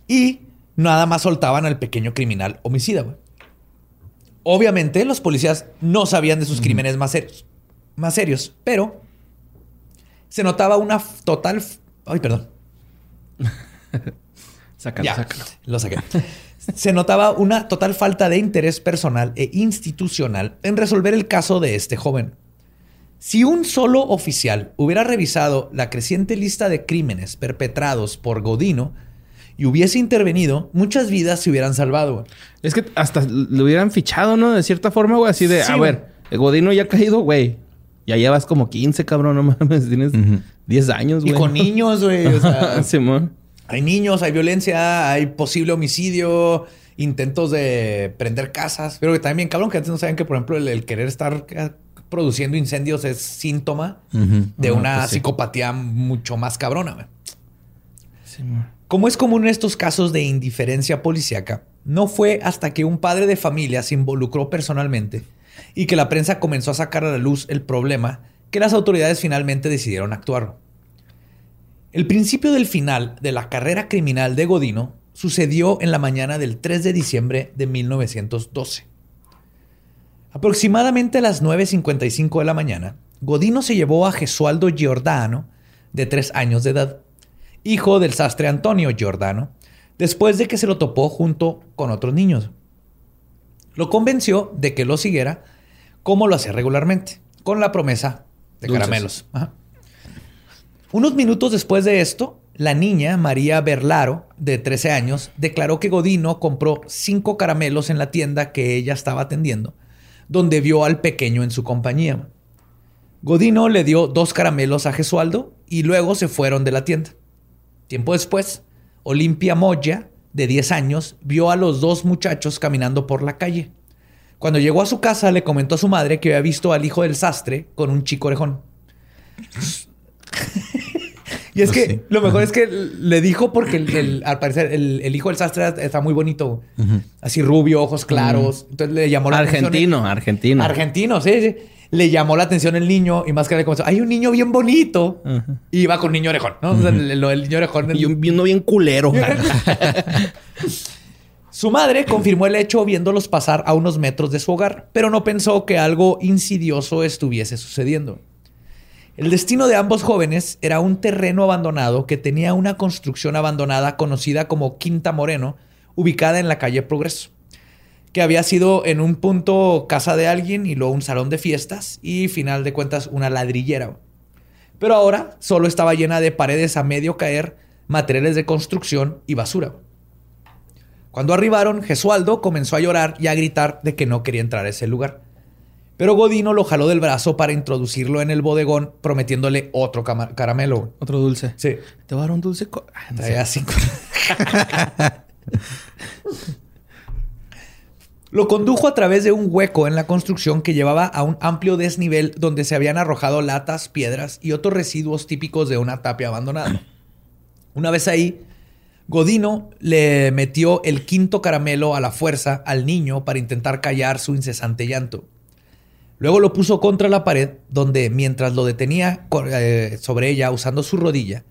Y nada más soltaban al pequeño criminal homicida, güey. Obviamente los policías no sabían de sus crímenes más serios, más serios, pero se notaba una total... Ay, perdón. Sácalo, Ya, sácalo. lo saqué. Se notaba una total falta de interés personal e institucional en resolver el caso de este joven. Si un solo oficial hubiera revisado la creciente lista de crímenes perpetrados por Godino y hubiese intervenido, muchas vidas se hubieran salvado. Es que hasta lo hubieran fichado, ¿no? De cierta forma, güey. Así de, Sí, a güey. ver, el Godino ya ha caído, güey. Ya llevas como 15, cabrón, no mames. Tienes 10 años, Y güey. con niños, güey. o sea, Simón. hay niños, hay violencia, hay posible homicidio, intentos de prender casas. Pero que también cabrón que antes no saben que, por ejemplo, el, el querer estar produciendo incendios es síntoma de Ah, una pues sí. psicopatía mucho más cabrona. Como es común en estos casos de indiferencia policíaca, no fue hasta que un padre de familia se involucró personalmente y que la prensa comenzó a sacar a la luz el problema que las autoridades finalmente decidieron actuar. El principio del final de la carrera criminal de Godino sucedió en la mañana del 3 de diciembre de 1912. Aproximadamente a las 9.55 de la mañana, Godino se llevó a Gesualdo Giordano, de tres años de edad, hijo del sastre Antonio Giordano, después de que se lo topó junto con otros niños. Lo convenció de que lo siguiera como lo hacía regularmente, con la promesa de Dulces. caramelos. Ajá. Unos minutos después de esto, la niña María Berlaro, de 13 años, declaró que Godino compró cinco caramelos en la tienda que ella estaba atendiendo, donde vio al pequeño en su compañía. Godino le dio dos caramelos a Gesualdo y luego se fueron de la tienda. Tiempo después, Olimpia Moya, de 10 años, vio a los dos muchachos caminando por la calle. Cuando llegó a su casa, le comentó a su madre que había visto al hijo del sastre con un chico orejón. Y es Pues que sí. lo mejor es que le dijo porque el- el- al parecer el, el hijo del sastre está muy bonito. Así rubio, ojos claros. Entonces le llamó la atención. Argentino, argentino. Argentino, sí, sí. Le llamó la atención el niño y más que le comenzó, hay un niño bien bonito. Y iba con niño orejón, ¿no? O sea, el, niño orejón. Y un- uno bien culero. Su madre confirmó el hecho viéndolos pasar a unos metros de su hogar, pero no pensó que algo insidioso estuviese sucediendo. El destino de ambos jóvenes era un terreno abandonado que tenía una construcción abandonada conocida como Quinta Moreno, ubicada en la calle Progreso, que había sido en un punto casa de alguien y luego un salón de fiestas y, final de cuentas, una ladrillera. Pero ahora solo estaba llena de paredes a medio caer, materiales de construcción y basura. Cuando arribaron, Gesualdo comenzó a llorar y a gritar de que no quería entrar a ese lugar. Pero Godino lo jaló del brazo para introducirlo en el bodegón, prometiéndole otro caramelo. Otro dulce. Sí. Te voy a dar un dulce. Ah, no. Traía cinco. Lo condujo a través de un hueco en la construcción que llevaba a un amplio desnivel donde se habían arrojado latas, piedras y otros residuos típicos de una tapia abandonada. Una vez ahí, Godino le metió el quinto caramelo a la fuerza al niño para intentar callar su incesante llanto. Luego lo puso contra la pared, donde mientras lo detenía eh, sobre ella usando su rodilla,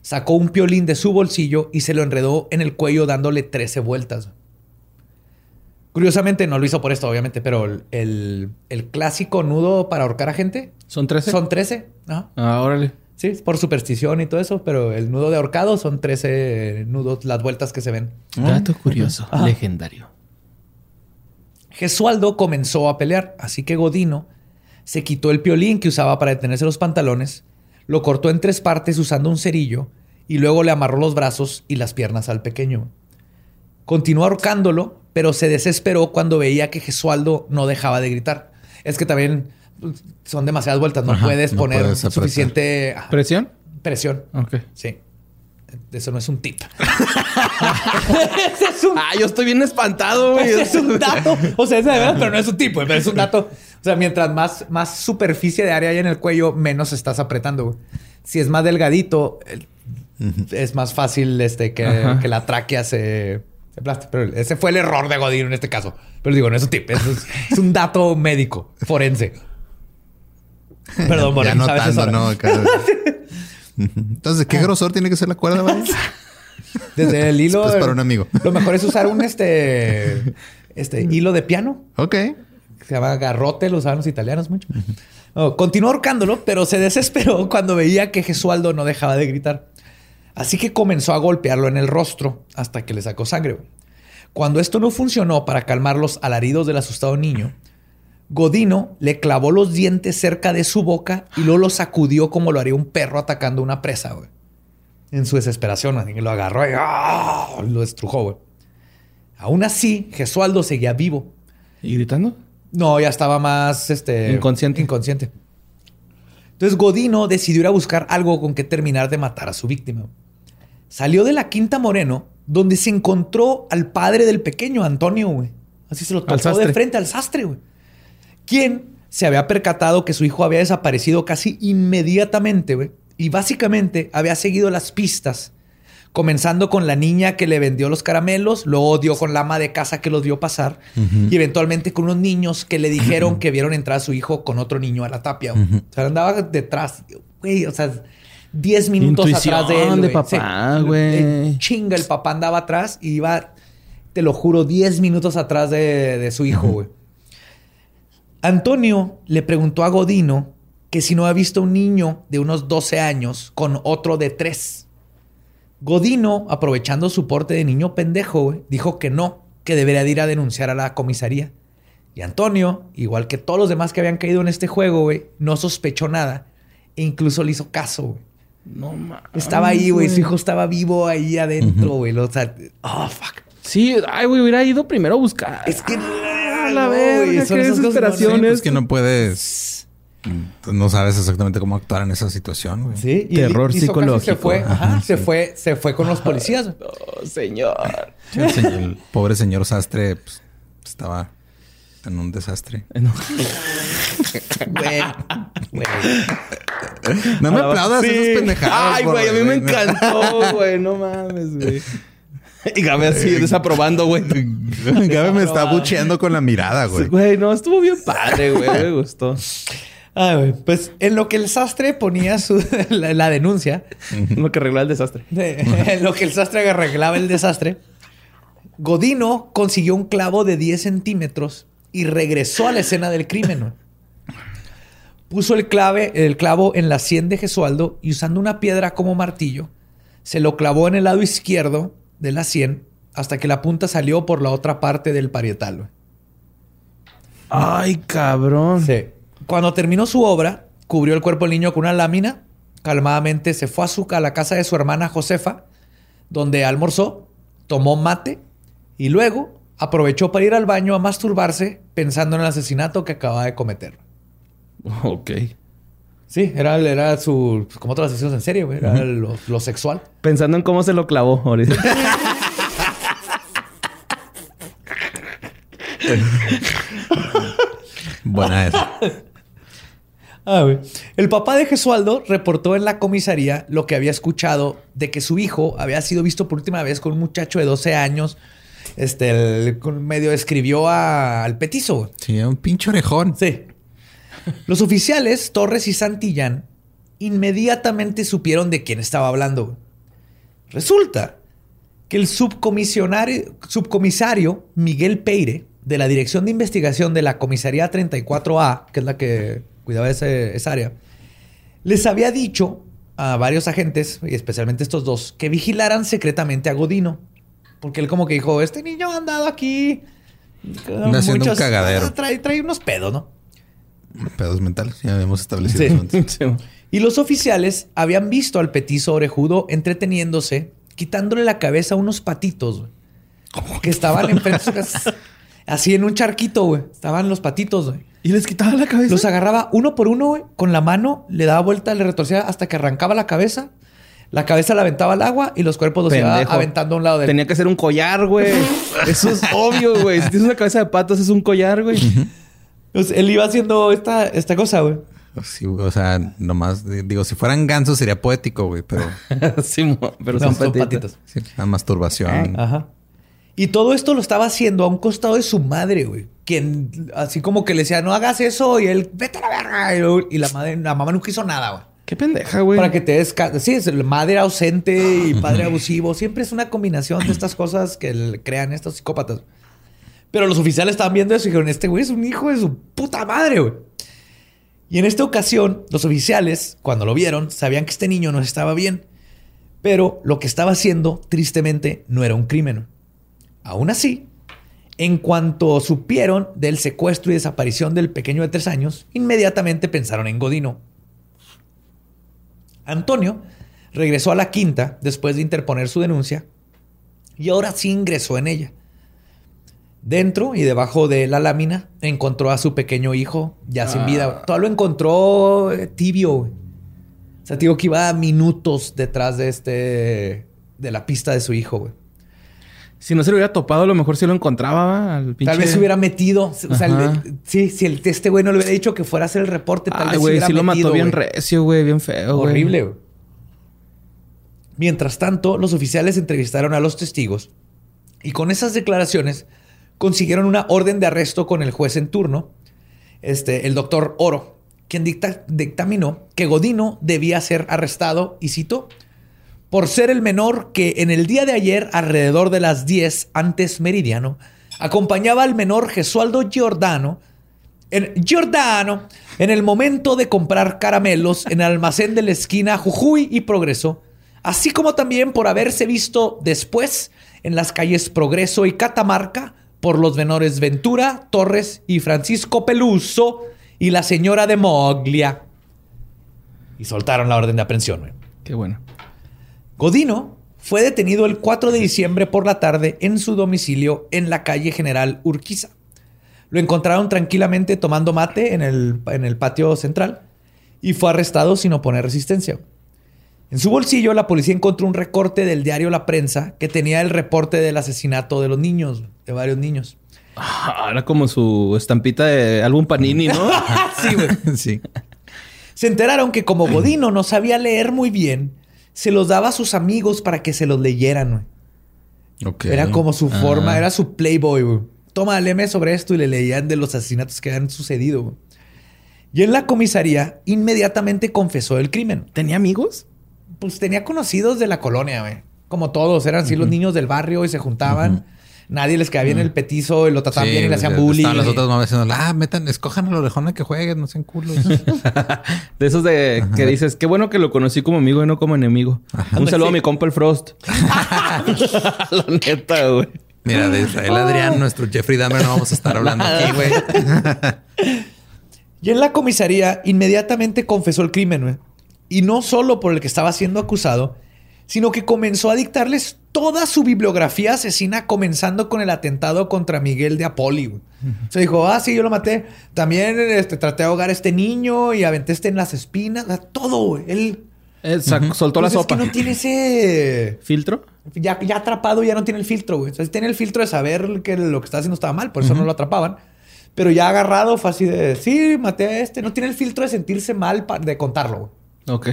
sacó un piolín de su bolsillo y se lo enredó en el cuello dándole 13 vueltas. Curiosamente, no lo hizo por esto, obviamente, pero el, el- el clásico nudo para ahorcar a gente ¿Son 13? son 13. Ajá. Ah, órale. Sí, es por superstición y todo eso, pero el nudo de ahorcado son 13 nudos, las vueltas que se ven. Dato curioso. Legendario. Gesualdo comenzó a pelear, así que Godino se quitó el piolín que usaba para detenerse los pantalones, lo cortó en tres partes usando un cerillo y luego le amarró los brazos y las piernas al pequeño. Continuó ahorcándolo, pero se desesperó cuando veía que Gesualdo no dejaba de gritar. Es que también pues, son demasiadas vueltas, no Ajá, puedes no poner puedes suficiente ah, ¿Presión? presión. Ok. Sí. Eso no es un tip. Ese es un Ah, yo estoy bien espantado, güey. ese es un dato. O sea, es de verdad, pero no es un tipo, pero es un dato. O sea, mientras más, más superficie de área hay en el cuello, menos estás apretando. güey. Si es más delgadito, el- es más fácil este, que, la tráquea se, se aplaste. Pero ese fue el error de Godino en este caso. Pero digo, no es un tip, es, es un dato médico, forense. Perdón, ya ¿sabes eso? notando, ¿no? Acá. Entonces, ¿qué grosor tiene que ser la cuerda? Desde el hilo. Pues para un amigo. Lo mejor es usar un este, este hilo de piano. Ok. que se llama garrote, lo usaban los italianos mucho. No, continuó ahorcándolo, pero se desesperó cuando veía que Gesualdo no dejaba de gritar. Así que comenzó a golpearlo en el rostro hasta que le sacó sangre. Cuando esto no funcionó para calmar los alaridos del asustado niño, Godino le clavó los dientes cerca de su boca y luego lo sacudió como lo haría un perro atacando una presa, güey. En su desesperación, así que lo agarró y ¡ah! lo estrujó, güey. Aún así, Gesualdo seguía vivo. ¿Y gritando? No, ya estaba más este, Inconsciente. inconsciente. Entonces Godino decidió ir a buscar algo con que terminar de matar a su víctima. Salió de la Quinta Moreno, donde se encontró al padre del pequeño, Antonio, güey. Así se lo Al topó de frente al sastre, güey. Quien se había percatado que su hijo había desaparecido casi inmediatamente, güey. Y básicamente había seguido las pistas Comenzando con la niña que le vendió los caramelos, luego dio con la ama de casa que los vio pasar y eventualmente con unos niños que le dijeron que vieron entrar a su hijo con otro niño a la tapia. O sea, andaba detrás, güey, o sea, 10 minutos Intuición atrás de él. de papá, güey. En Chinga, el papá andaba atrás y iba, te lo juro, 10 minutos atrás de, de su hijo, güey. Antonio le preguntó a Godino que si no había visto un niño de unos 12 años con otro de 3. Godino, aprovechando su porte de niño pendejo, güey, dijo que no, que debería de ir a denunciar a la comisaría. Y Antonio, igual que todos los demás que habían caído en este juego, güey, no sospechó nada e incluso le hizo caso, güey. No mames. Estaba ahí, güey, su hijo estaba vivo ahí adentro, güey. lo- O sea, oh, fuck. Sí, ay, güey, hubiera ido primero a buscar. Es que Ah, la no, verga, qué desesperación. Sí, pues es que no puedes. No sabes exactamente cómo actuar en esa situación, güey. Sí, y Terror hizo y Se psicológico. fue, ajá, Ajá, se sí. fue, se fue con los policías. güey. Oh, señor. Sí, el, señor- el pobre señor sastre pues, estaba en un desastre. No. Güey, güey. No me aplaudas Sí. esas pendejadas. Ay, güey, a mí me encantó, güey. No mames, güey. Y Gabe así desaprobando, güey. Gabe me está bucheando con la mirada, güey. Güey, no, estuvo bien padre, güey. Me gustó. Ay, güey. Pues en lo que el sastre ponía su, la, la denuncia, Lo que arregló el desastre. en lo que el sastre arreglaba el desastre, Godino consiguió un clavo de 10 centímetros y regresó a la escena del crimen. güey. Puso el, clave, el clavo en la sien de Gesualdo y usando una piedra como martillo, se lo clavó en el lado izquierdo de la sien hasta que la punta salió por la otra parte del parietal. güey. Ay, cabrón. Sí. Cuando terminó su obra, cubrió el cuerpo del niño con una lámina. Calmadamente se fue a, su, a la casa de su hermana Josefa, donde almorzó, tomó mate y luego aprovechó para ir al baño a masturbarse pensando en el asesinato que acababa de cometer. Ok. Sí, era, era su... Como los asesinos en serie, güey. Era lo, lo sexual. Pensando en cómo se lo clavó ahorita. Buena esa. Ah, güey. El papá de Gesualdo reportó en la comisaría lo que había escuchado de que su hijo había sido visto por última vez con un muchacho de 12 años. Este, el- medio escribió a- al petizo. güey. Sí, un pinche orejón. Sí. Los oficiales, Torres y Santillán, inmediatamente supieron de quién estaba hablando. Resulta que el subcomisionario, subcomisario Miguel Peire, de la Dirección de Investigación de la Comisaría 34A, que es la que cuidaba ese- esa área, les había dicho a varios agentes, y especialmente estos dos, que vigilaran secretamente a Godino. Porque él como que dijo, este niño ha andado aquí... Haciendo un cagadero. ah, Trae, trae unos pedos, ¿no? Pedos mentales. Ya habíamos establecido Sí. eso antes. Sí. Y los oficiales habían visto al petizo orejudo entreteniéndose, quitándole la cabeza a unos patitos, güey, que estaban enfrente de su casa. Así en un charquito, güey. Estaban los patitos, güey. ¿Y les quitaba la cabeza? Los agarraba uno por uno, güey, con la mano, le daba vuelta, le retorcía hasta que arrancaba la cabeza. La cabeza la aventaba al agua y los cuerpos los iba Pendejo. aventando a un lado de él. Tenía que ser un collar, güey. Eso es obvio, güey. Si tienes una cabeza de patos, es un collar, güey. Entonces, él iba haciendo esta, esta cosa, güey. Sí, o sea, nomás, eh, digo, si fueran gansos sería poético, güey, pero sí, pero No, son, son patitos. patitos. sí, la masturbación. Ajá. Y todo esto lo estaba haciendo a un costado de su madre, güey. Quien así como que le decía, no hagas eso. Y él, vete a la verga. Y, luego- y la madre, la mamá nunca hizo nada, güey. Qué pendeja, güey. Para que te des Sí, es madre ausente y padre abusivo. Siempre es una combinación de estas cosas que le crean estos psicópatas. Pero los oficiales estaban viendo eso y dijeron, este güey es un hijo de su puta madre, güey. Y en esta ocasión, los oficiales, cuando lo vieron, sabían que este niño no estaba bien. Pero lo que estaba haciendo, tristemente, no era un crimen. Aún así, en cuanto supieron del secuestro y desaparición del pequeño de tres años, inmediatamente pensaron en Godino. Antonio regresó a la quinta después de interponer su denuncia y ahora sí ingresó en ella. Dentro y debajo de la lámina encontró a su pequeño hijo ya sin vida. Todo lo encontró eh, tibio. güey. O sea, te digo que iba minutos detrás de este de la pista de su hijo, güey. Si no se lo hubiera topado, a lo mejor sí lo encontraba al pinche... Tal vez se hubiera metido. O sea, el- sí, si el, este güey no le hubiera dicho que fuera a hacer el reporte, tal Ay, vez se güey, hubiera sí lo mató bien recio, güey, bien feo. Horrible, güey. Mientras tanto, los oficiales entrevistaron a los testigos y con esas declaraciones consiguieron una orden de arresto con el juez en turno, este, el doctor Oro, quien dicta- dictaminó que Godino debía ser arrestado, y cito, por ser el menor que en el día de ayer, alrededor de las 10 antes meridiano, acompañaba al menor Gesualdo Giordano en Giordano, en el momento de comprar caramelos en el almacén de la esquina Jujuy y Progreso, así como también por haberse visto después en las calles Progreso y Catamarca por los menores Ventura, Torres y Francisco Peluso y la señora de Moglia. Y soltaron la orden de aprehensión. güey. Qué bueno. Godino fue detenido el 4 de diciembre por la tarde en su domicilio en la calle General Urquiza. Lo encontraron tranquilamente tomando mate en el, en el patio central y fue arrestado sin oponer resistencia. En su bolsillo, la policía encontró un recorte del diario La Prensa que tenía el reporte del asesinato de los niños, de varios niños. Ah, Era como su estampita de álbum Panini, ¿no? sí, güey. sí. Se enteraron que como Godino no sabía leer muy bien, se los daba a sus amigos para que se los leyeran, güey. Ok. Era como su forma, Ah. era su playboy, güey. Toma, léeme sobre esto y le leían de los asesinatos que habían sucedido, güey. Y en la comisaría inmediatamente confesó el crimen. ¿Tenía amigos? Pues tenía conocidos de la colonia, güey. Como todos, eran así los niños del barrio y se juntaban. Nadie les caía bien el petizo y lo trataban bien y le hacían estaban bullying. las y- otras mamás diciendo, ah, metan, escojan a la orejona que jueguen, no sean culos. De esos de que dices, qué bueno que lo conocí como amigo y no como enemigo. Un saludo a mi compa el Frost. La neta, güey. Mira, de Israel Adrián, nuestro Jeffrey Dahmer, no vamos a estar hablando aquí, güey. Y en la comisaría inmediatamente confesó el crimen, güey. Y no solo por el que estaba siendo acusado, sino que comenzó a dictarles toda su bibliografía asesina, comenzando con el atentado contra Miguel de Apoli. Se dijo, ah, sí, yo lo maté. También este, traté de ahogar a este niño y aventé este en las espinas. Todo, güey. Él Eh, sac- Soltó la pues es sopa. que no tiene ese... ¿Filtro? Ya, ya atrapado ya no tiene el filtro, güey. O sea, tiene el filtro de saber que lo que está haciendo estaba mal, por eso no lo atrapaban. Pero ya agarrado fue así de, sí, maté a este. No tiene el filtro de sentirse mal de contarlo, güey. Ok.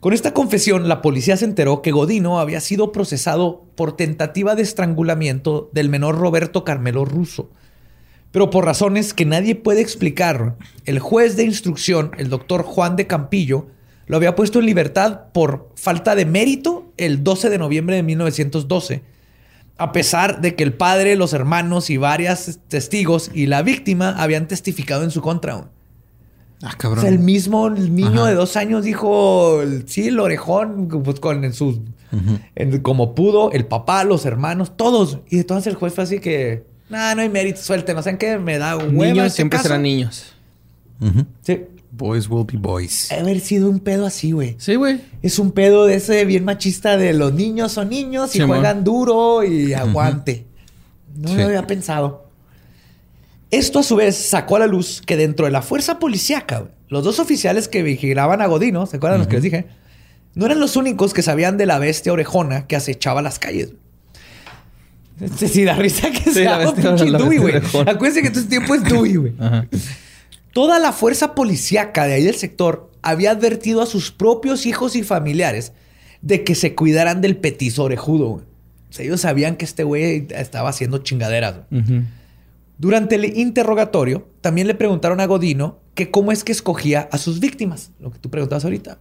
Con esta confesión, la policía se enteró que Godino había sido procesado por tentativa de estrangulamiento del menor Roberto Carmelo Russo. Pero por razones que nadie puede explicar, el juez de instrucción, el doctor Juan de Campillo, lo había puesto en libertad por falta de mérito el 12 de noviembre de 1912, a pesar de que el padre, los hermanos y varios testigos y la víctima habían testificado en su contra. Ah, O cabrón. sea, el mismo el niño Ajá. de dos años dijo, sí, el orejón, pues, con en sus, en- como pudo, el papá, los hermanos, todos. Y entonces el juez fue así que, nah, no hay mérito, suelte, no saben qué, me da hueva Niños este siempre caso". serán niños. Sí. Boys will be boys. Haber sido un pedo así, güey. Sí, güey. Es un pedo de ese bien machista de los niños son niños y juegan duro y aguante. No Sí. lo había pensado. Esto a su vez sacó a la luz que dentro de la fuerza policíaca, los dos oficiales que vigilaban a Godino, ¿se acuerdan los que les dije? No eran los únicos que sabían de la bestia orejona que acechaba las calles. Sí, sí, la risa que Sí, se llama pinche Dewey, güey. Acuérdense que en tu tiempo es Dewey, güey. Toda la fuerza policíaca de ahí del sector había advertido a sus propios hijos y familiares de que se cuidaran del petizo orejudo. güey. O sea, ellos sabían que este güey estaba haciendo chingaderas. güey. Durante el interrogatorio, también le preguntaron a Godino que cómo es que escogía a sus víctimas, lo que tú preguntabas ahorita.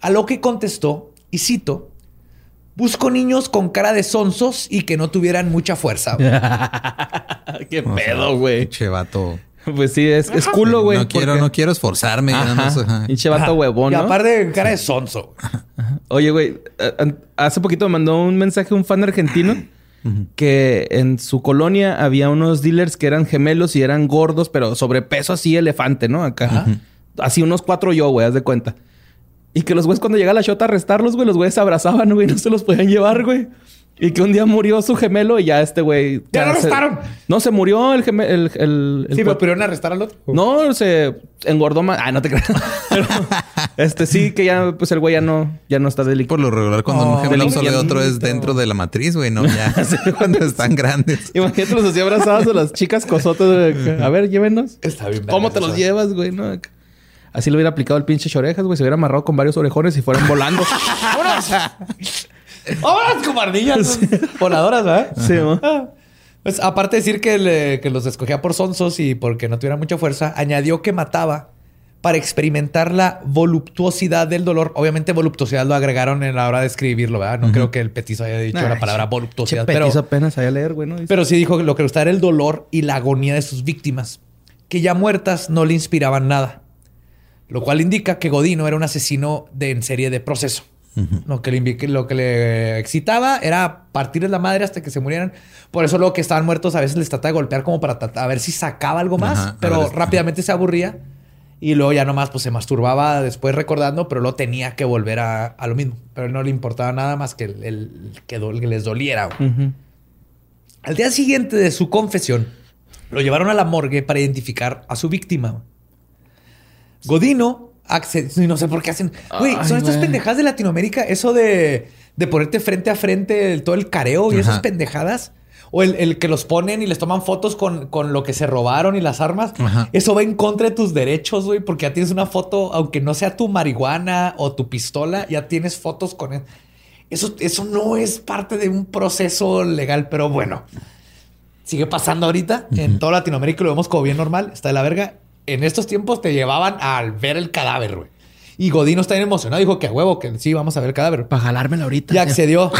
A lo que contestó, y cito, busco niños con cara de sonsos y que no tuvieran mucha fuerza. güey". Qué O pedo, güey. Pinche vato. Pues sí, es, es culo, güey. No quiero, porque- no quiero esforzarme. ya no sé, Ajá. ajá. Pinche vato huevón, y ¿no? aparte, cara de sonso. Oye, güey, hace poquito me mandó un mensaje un fan argentino que en su colonia había unos dealers que eran gemelos y eran gordos, pero sobrepeso así elefante, ¿no? Acá. Así unos cuatro yo, güey, haz de cuenta. Y que los güeyes cuando llega la shota a arrestarlos, güey, los güeyes se abrazaban, güey, no se los podían llevar, güey. Y que un día murió su gemelo y ya este güey. ¿Ya lo arrestaron? No, se murió el gemelo. El, el, sí, pero pudieron arrestar al otro. No, se engordó más. Ah, no te creas. pero este sí que ya, pues el güey ya no, ya no está delicado. Por lo regular, cuando un gemelo sale de otro es dentro de la matriz, güey, no ya. cuando están grandes. Imagínate los así abrazados a las chicas cosotas. a ver, llévenos. Está bien. ¿Cómo te los llevas, güey? No. Así le hubiera aplicado el pinche orejas, güey. Se hubiera amarrado con varios orejones y fueran volando. ¡Vámonos! ¡Vámonos como ardillas! Voladoras, ¿verdad? Sí, ¿no? Pues aparte de decir que, que los escogía por sonsos y porque no tuviera mucha fuerza, añadió que mataba para experimentar la voluptuosidad del dolor. Obviamente voluptuosidad lo agregaron en la hora de escribirlo, ¿verdad? No creo que el petizo haya dicho la palabra voluptuosidad. Pero apenas a leer, güey. Pero sí dijo que lo que le gustaba era el dolor y la agonía de sus víctimas, que ya muertas no le inspiraban nada. Lo cual indica que Godino era un asesino de, en serie de proceso. Lo, que le, lo que le excitaba era partirles la madre hasta que se murieran. Por eso luego que estaban muertos a veces les trataba de golpear como para a ver si sacaba algo más. pero rápidamente se aburría. Y luego ya nomás pues se masturbaba después recordando, pero luego tenía que volver a, lo mismo. Pero no le importaba nada más que el, que, les doliera. Al día siguiente de su confesión, lo llevaron a la morgue para identificar a su víctima. Godino accede, no sé por qué hacen. Güey, son estas pendejadas de Latinoamérica, eso de, de ponerte frente a frente todo el careo y esas pendejadas. O el, que los ponen y les toman fotos con, lo que se robaron y las armas. Eso va en contra de tus derechos, güey, porque ya tienes una foto, aunque no sea tu marihuana o tu pistola, ya tienes fotos con él. Eso, eso no es parte de un proceso legal, pero bueno. Sigue pasando ahorita. En toda Latinoamérica lo vemos como bien normal. Está de la verga en estos tiempos te llevaban al ver el cadáver, güey. Y Godino está bien emocionado. Dijo que a huevo, que sí, vamos a ver el cadáver. Para jalármela ahorita. Y accedió.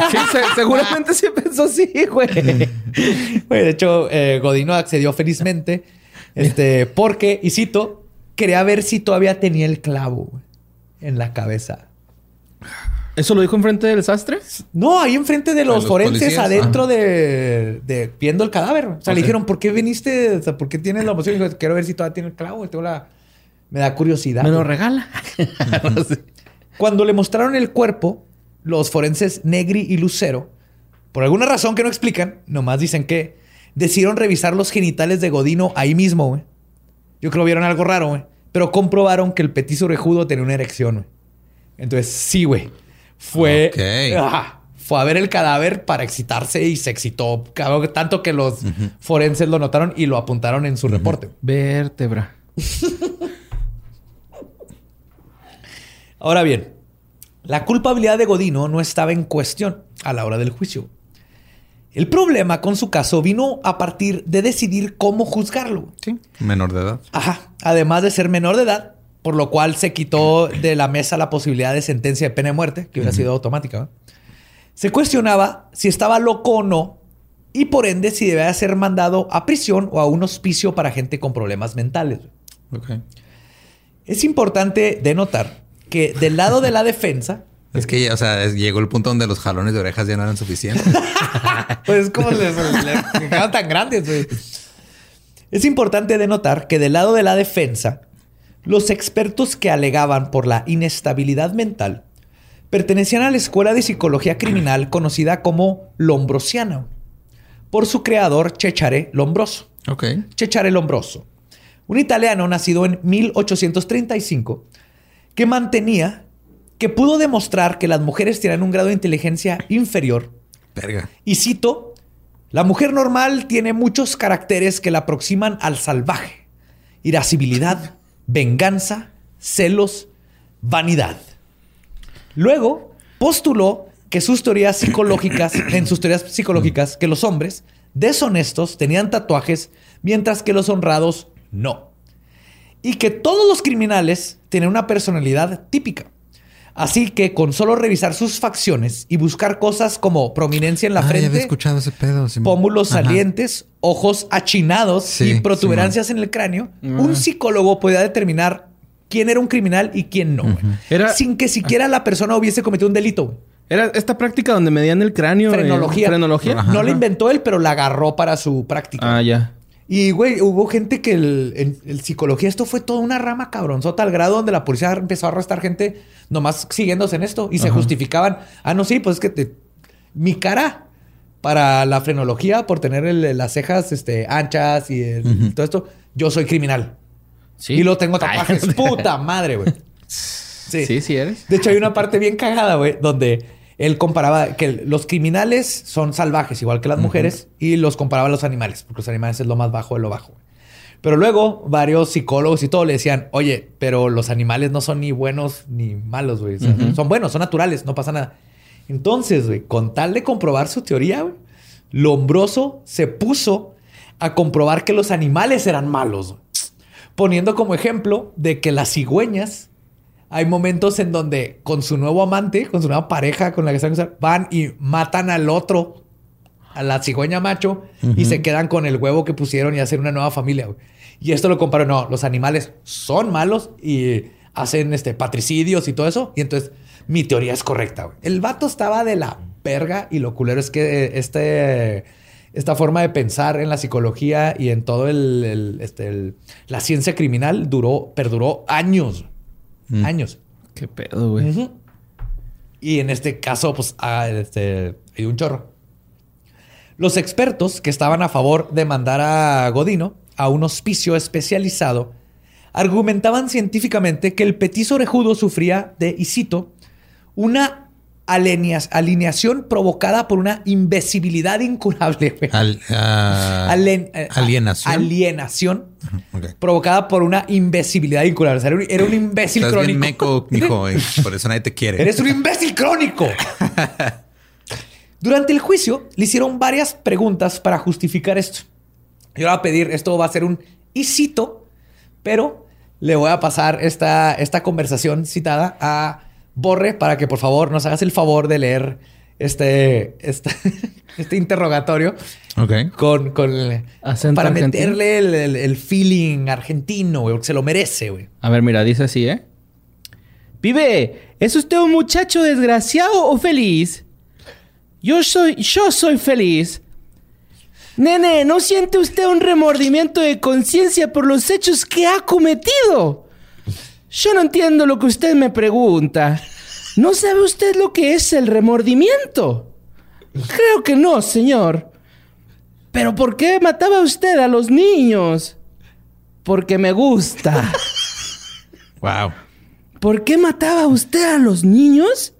seguramente sí pensó así, güey. de hecho, eh, Godino accedió felizmente. Este, porque, y cito, quería ver si todavía tenía el clavo en la cabeza. ¿Eso lo dijo enfrente del sastre? No, ahí enfrente de los, forenses adentro de, viendo el cadáver. O sea, le dijeron, ¿por qué viniste? O sea, ¿por qué tienes la emoción? dijo, quiero ver si todavía tiene el clavo. Tengo la... Me da curiosidad. Me lo regala. Cuando le mostraron el cuerpo, los forenses Negri y Lucero, por alguna razón que no explican, nomás dicen que decidieron revisar los genitales de Godino ahí mismo, güey. Yo creo que vieron algo raro, güey. Pero comprobaron que el petizo rejudo tenía una erección, güey. Entonces, sí, güey fue, fue a ver el cadáver para excitarse y se excitó. Tanto que los forenses lo notaron y lo apuntaron en su reporte. Vértebra. Ahora bien, la culpabilidad de Godino no estaba en cuestión a la hora del juicio. El problema con su caso vino a partir de decidir cómo juzgarlo. Sí, menor de edad. Ajá. Además de ser menor de edad, por lo cual se quitó de la mesa la posibilidad de sentencia de pena de muerte, que hubiera sido automática. Se cuestionaba si estaba loco o no y por ende si debía ser mandado a prisión o a un hospicio para gente con problemas mentales. Es importante denotar que del lado de la defensa... Es que, o sea, llegó el punto donde los jalones de orejas ya no eran suficientes. pues como les, quedaban tan grandes. Es importante denotar que del lado de la defensa los expertos que alegaban por la inestabilidad mental pertenecían a la escuela de psicología criminal conocida como Lombrosiana, por su creador Cecare Lombroso. Okay. Cecare Lombroso, un italiano nacido en 1835 que mantenía que pudo demostrar que las mujeres tienen un grado de inteligencia inferior. Verga. Y cito, la mujer normal tiene muchos caracteres que la aproximan al salvaje, irascibilidad, venganza, celos, vanidad. Luego postuló que sus teorías psicológicas, en sus teorías psicológicas, que los hombres deshonestos tenían tatuajes, mientras que los honrados no. Y que todos los criminales tienen una personalidad típica. Así que con solo revisar sus facciones y buscar cosas como prominencia en la frente, escuchado ese pedo, pómulos salientes, ojos achinados y protuberancias en el cráneo, un psicólogo podía determinar quién era un criminal y quién no. güey. Era- Sin que siquiera la persona hubiese cometido un delito. güey. Era esta práctica donde medían el cráneo. eh, Frenología. frenología. No la inventó él, pero la agarró para su práctica. Ah, ya. Y, güey, hubo gente que el, en, en psicología esto fue toda una rama cabronzota al grado donde la policía empezó a arrestar gente nomás siguiéndose en esto y se justificaban. Ah, no, sí, pues es que te- mi cara para la frenología por tener el- las cejas este, anchas y el- todo esto, yo soy criminal. Sí. Y lo tengo tatuajes. Puta madre, güey. Sí. Sí, sí eres. De hecho, hay una parte bien cagada, güey, donde él comparaba que los criminales son salvajes, igual que las mujeres, y los comparaba a los animales, porque los animales es lo más bajo de lo bajo. Pero luego, varios psicólogos y todo le decían, oye, pero los animales no son ni buenos ni malos, güey. O sea, Son buenos, son naturales, no pasa nada. Entonces, güey, con tal de comprobar su teoría, güey, Lombroso se puso a comprobar que los animales eran malos, güey. poniendo como ejemplo de que las cigüeñas hay momentos en donde con su nuevo amante, con su nueva pareja con la que están casando, van y matan al otro, a la cigüeña macho, y se quedan con el huevo que pusieron y hacen una nueva familia. güey. Y esto lo comparo, no, los animales son malos y hacen este patricidios y todo eso. Y entonces mi teoría es correcta. güey. El vato estaba de la verga y lo culero es que este esta forma de pensar en la psicología y en todo el, el- este, el- la ciencia criminal duró, perduró años. Años. Qué pedo, güey. Y en este caso, pues, ah, este, hay un chorro. Los expertos que estaban a favor de mandar a Godino a un hospicio especializado argumentaban científicamente que el petiso orejudo sufría de, y cito, una alineación provocada por una invisibilidad incurable. Al- ah, Alen- eh, alienación. alienación provocada por una invisibilidad incurable. O sea, era un, imbécil Estás bien crónico. meco, mijo, y por eso nadie te quiere. Eres un imbécil crónico. Durante el juicio le hicieron varias preguntas para justificar esto. Yo le voy a pedir, esto va a ser un y cito, pero le voy a pasar esta, esta conversación citada a Borre para que por favor nos hagas el favor de leer este, este, este interrogatorio Ok. con, con el- ¿Acento para argentino? meterle el, el- el feeling argentino, güey, porque se lo merece, güey. A ver, mira, dice así, ¿eh? Pibe, ¿es usted un muchacho desgraciado o feliz? Yo soy, yo soy feliz. Nene, ¿no siente usted un remordimiento de conciencia por los hechos que ha cometido? Yo no entiendo lo que usted me pregunta. ¿No sabe usted lo que es el remordimiento? Creo que no, señor. ¿Pero por qué mataba usted a los niños? Porque me gusta. Wow. ¿Por qué mataba usted a los niños?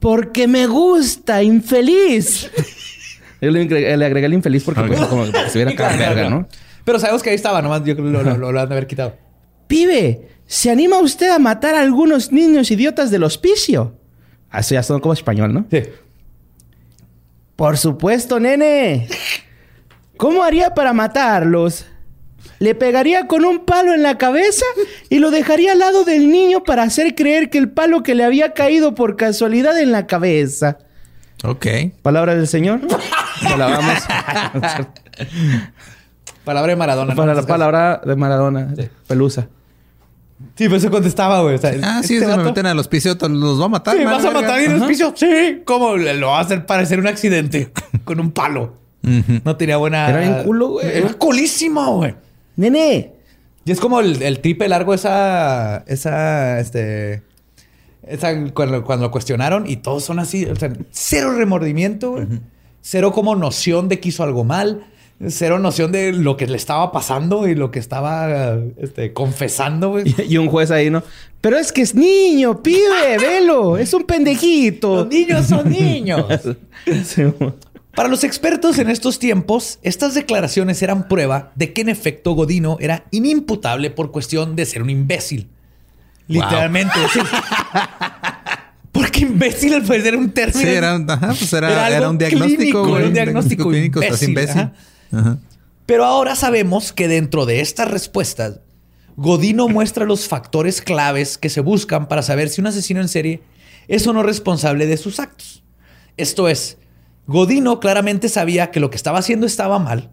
Porque me gusta, infeliz. Yo le, agregué- le agregué el infeliz porque pues, como que se viera acá Claro, verga, claro. ¿no? Pero sabemos que ahí estaba, nomás yo creo que lo, lo- lo- lo han de haber quitado. Pibe, ¿se anima usted a matar a algunos niños idiotas del hospicio? Ah, Eso ya son como español, ¿no? Sí. Por supuesto, nene. ¿Cómo haría para matarlos? Le pegaría con un palo en la cabeza y lo dejaría al lado del niño para hacer creer que el palo que le había caído por casualidad en la cabeza. Ok. Palabra del Señor. Palabras. Palabra de Maradona. caso. palabra de Maradona. Pelusa. Sí, pero eso contestaba, güey. O sea, Ah, sí, este se me vato- meten al hospicio, los va a matar. Sí, vas a matar en el hospicio. Sí. ¿Cómo? Le- Lo va a hacer parecer un accidente con un palo. No tenía buena. Era bien culo, güey. Era culísimo, güey. Nene. Y es como el, el tripe largo esa... Esa... Este... Esa... Cuando, cuando lo cuestionaron y todos son así. O sea, cero remordimiento, güey. Cero como noción de que hizo algo mal. Cero noción de lo que le estaba pasando y lo que estaba este, confesando, güey. Y un juez ahí, ¿no? Pero es que es niño, pibe, velo. Es un pendejito. Los niños son niños. Sí, Para los expertos en estos tiempos, estas declaraciones eran prueba de que en efecto Godino era inimputable por cuestión de ser un imbécil. Literalmente. sí. Porque imbécil al parecer era un término. Sí, era, un- ajá, pues era, Era algo era un diagnóstico. clínico, güey, era un diagnóstico clínico. Estás imbécil. Ajá. Pero ahora sabemos que dentro de estas respuestas, Godino muestra los factores claves que se buscan para saber si un asesino en serie es o no responsable de sus actos. Esto es, Godino claramente sabía que lo que estaba haciendo estaba mal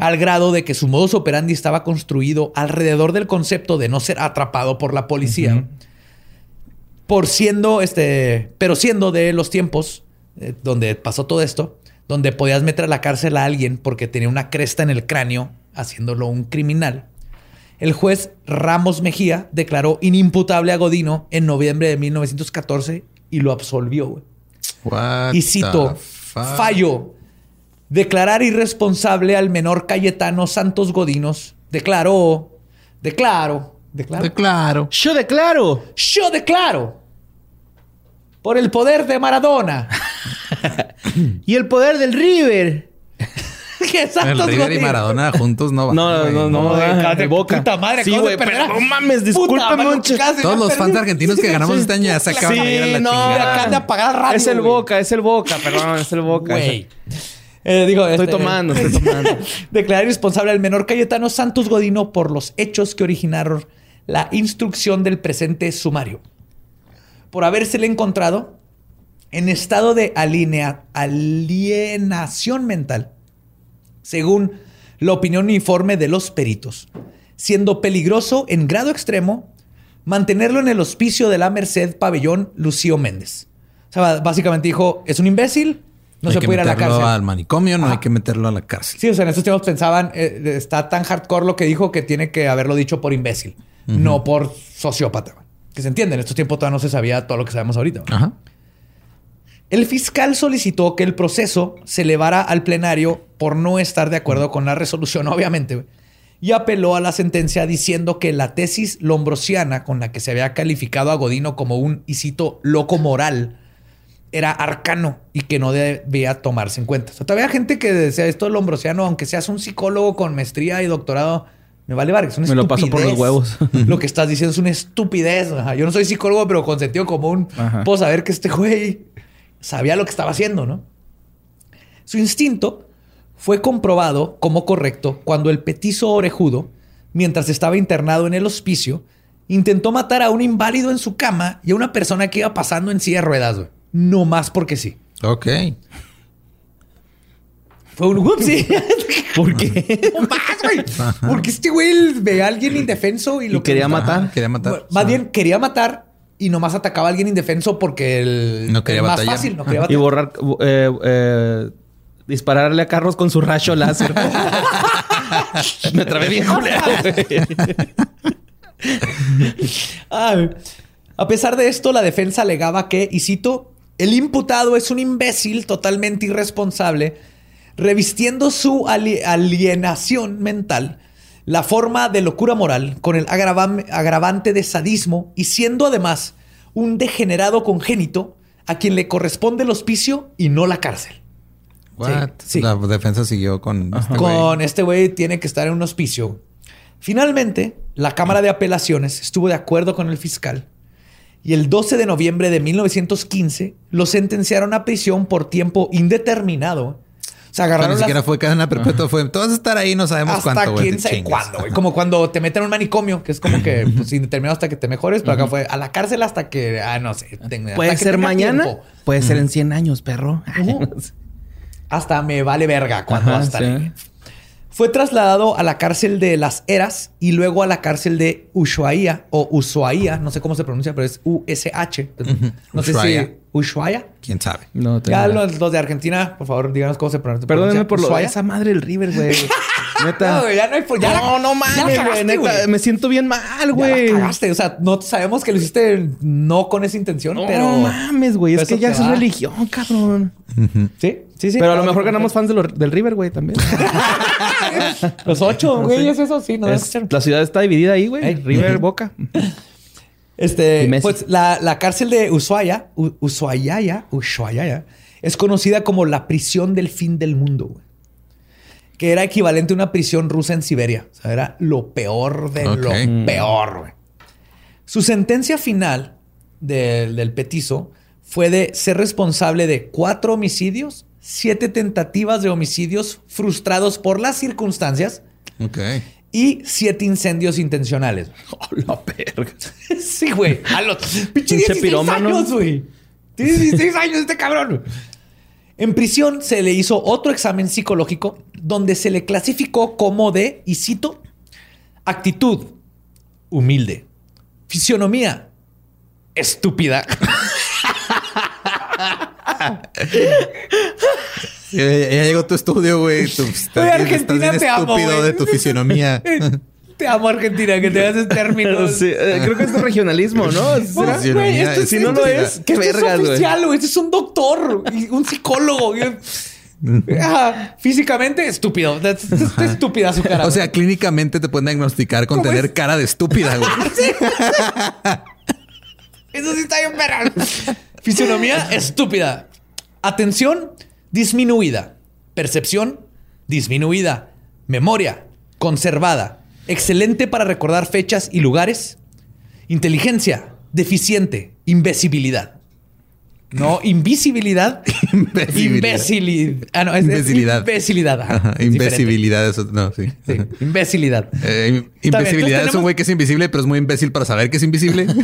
Al grado de que su modus operandi estaba construido alrededor del concepto de no ser atrapado por la policía. Por siendo, este, pero siendo de los tiempos eh, donde pasó todo esto, donde podías meter a la cárcel a alguien porque tenía una cresta en el cráneo, haciéndolo un criminal. El juez Ramos Mejía declaró inimputable a Godino en noviembre de 1914 y lo absolvió. Y cito, fallo, declarar irresponsable al menor Cayetano Santos Godinos. Declaró, declaro, declaro. Claro. Yo declaro. Yo declaro, por el poder de Maradona, Y el poder del River. que El Santos River y Maradona juntos no van. No, no, no, de boca. puta madre, sí, güey, pero no mames, discúlpame Todos los fans argentinos que ganamos este año ya se acaban de ir a la no, chingada. acaban de apagar radio, Es el boca, es el boca, perdón, es el boca. Güey. Eh, digo, Estoy este, tomando, estoy tomando. Declarar irresponsable al menor Cayetano Santos Godino por los hechos que originaron la instrucción del presente sumario. Por habérsele encontrado en estado de alinea- alienación mental, según la opinión uniforme de los peritos, siendo peligroso en grado extremo mantenerlo en el hospicio de la Merced Pabellón Lucio Méndez. O sea, básicamente dijo, es un imbécil, no hay se puede ir a la cárcel. al manicomio, no hay que meterlo a la cárcel. Sí, o sea, en estos tiempos pensaban, eh, está tan hardcore lo que dijo que tiene que haberlo dicho por imbécil, no por sociópata. Que se entiende, en estos tiempos todavía no se sabía todo lo que sabemos ahorita. Ajá. El fiscal solicitó que el proceso se elevara al plenario por no estar de acuerdo con la resolución, obviamente, y apeló a la sentencia diciendo que la tesis lombrosiana con la que se había calificado a Godino como un, y cito, loco moral, era arcano y que no debía tomarse en cuenta. O sea, todavía hay gente que decía esto del lombrosiano, aunque seas un psicólogo con maestría y doctorado, me vale verga, es una Me lo paso por los huevos. Lo que estás diciendo es una estupidez. Ajá. Yo no soy psicólogo, pero con sentido común Ajá. puedo saber que este güey sabía lo que estaba haciendo, ¿no? Su instinto fue comprobado como correcto cuando el petizo orejudo, mientras estaba internado en el hospicio, intentó matar a un inválido en su cama y a una persona que iba pasando en silla de ruedas, güey. No más porque sí. Ok. Fue un whoopsie. ¿Por qué? no más, güey. Porque este güey ve a alguien indefenso y lo Y quería que- matar. Quería matar. Más bien quería matar y nomás atacaba a alguien indefenso porque el No quería el más batallar. fácil, no quería Y borrar, eh, eh, dispararle a carros con su rayo láser. Me trabé bien. A pesar de esto, la defensa alegaba que, y cito, el imputado es un imbécil totalmente irresponsable, revistiendo su ali- alienación mental, la forma de locura moral con el agravam- agravante de sadismo y siendo además un degenerado congénito a quien le corresponde el hospicio y no la cárcel. What? Sí, sí. La defensa siguió con este con este güey tiene que estar en un hospicio. Finalmente, la Cámara de Apelaciones estuvo de acuerdo con el fiscal y el 12 de noviembre de 1915 lo sentenciaron a prisión por tiempo indeterminado. O sea, agarraron ni siquiera las- fue cadena perpetua, fue. Tú vas a estar ahí, no sabemos hasta cuánto, güey. quién sabe chingues". cuándo, güey. Como cuando te meten a un manicomio, que es como que pues, indeterminado hasta que te mejores, pero acá fue a la cárcel hasta que, ah, no sé, tenga- Puede hasta ser mañana, tiempo. puede ser en 100 años, perro. Hasta me vale verga cuando Ajá, hasta sí. ahí. Fue trasladado a la cárcel de Las Heras y luego a la cárcel de Ushuaia o Ushuaia, no sé cómo se pronuncia, pero es USH. No sé si Ushuaia. ¿Quién sabe? No, tengo Ya los, los de Argentina, por favor, díganos cómo se pronuncia. Perdónenme por lo ¿Ushuaia? esa madre del River, güey. Neta. No, güey, ya no hay ya no, no mames, güey. Neta, me siento bien mal, güey. cagaste. O sea, no sabemos que lo hiciste no con esa intención, No pero. mames, güey. Es pero que ya es va. religión, cabrón. Sí, sí, sí. Pero a lo mejor ganamos fans de lo- del River, güey, también. Los ocho, güey, es eso, sí. No Es- la ciudad está dividida ahí, güey. Ey. River. Boca. Este, pues la, la cárcel de Ushuaia, U- Ushuaia, Ushuaia, es conocida como la prisión del fin del mundo, güey. Que era equivalente a una prisión rusa en Siberia. O sea, era lo peor de Ok. lo peor, güey. Su sentencia final del, del petizo fue de ser responsable de cuatro homicidios, siete tentativas de homicidios frustrados por las circunstancias Ok. Y siete incendios intencionales. la verga. Sí, güey. A los Pinche 16 pirómano. años, güey. Tiene 16 años este cabrón. En prisión se le hizo otro examen psicológico donde se le clasificó como de, y cito, actitud humilde, fisionomía estúpida. Ya, ya llegó a tu estudio, güey. Tú estás, Argentina, estás bien te amo, estúpido güey. de tu fisionomía. Te amo, Argentina, que te haces términos. Sí, eh, creo que es de regionalismo, ¿no? Si no lo es, qué Esto es vergas, oficial, güey. Esto es un doctor, y un psicólogo. y- Ajá, Físicamente estúpido. Es- es- Está estúpida su cara. O sea, clínicamente te pueden diagnosticar con ¿Cómo tener es? cara de estúpida, güey. Eso sí está bien verga. Fisionomía estúpida. Atención disminuida. Percepción disminuida. Memoria conservada. Excelente para recordar fechas y lugares. Inteligencia deficiente. Invisibilidad. No, invisibilidad. Imbecilidad. Imbecilidad. Ah, no, es, es Imbecilidad. imbecilidad. Ajá, Ajá, es. Invisibilidad, eso no, sí. Sí, imbecilidad. Eh, bien, invisibilidad entonces es un tenemos- güey que es invisible, pero es muy imbécil para saber que es invisible.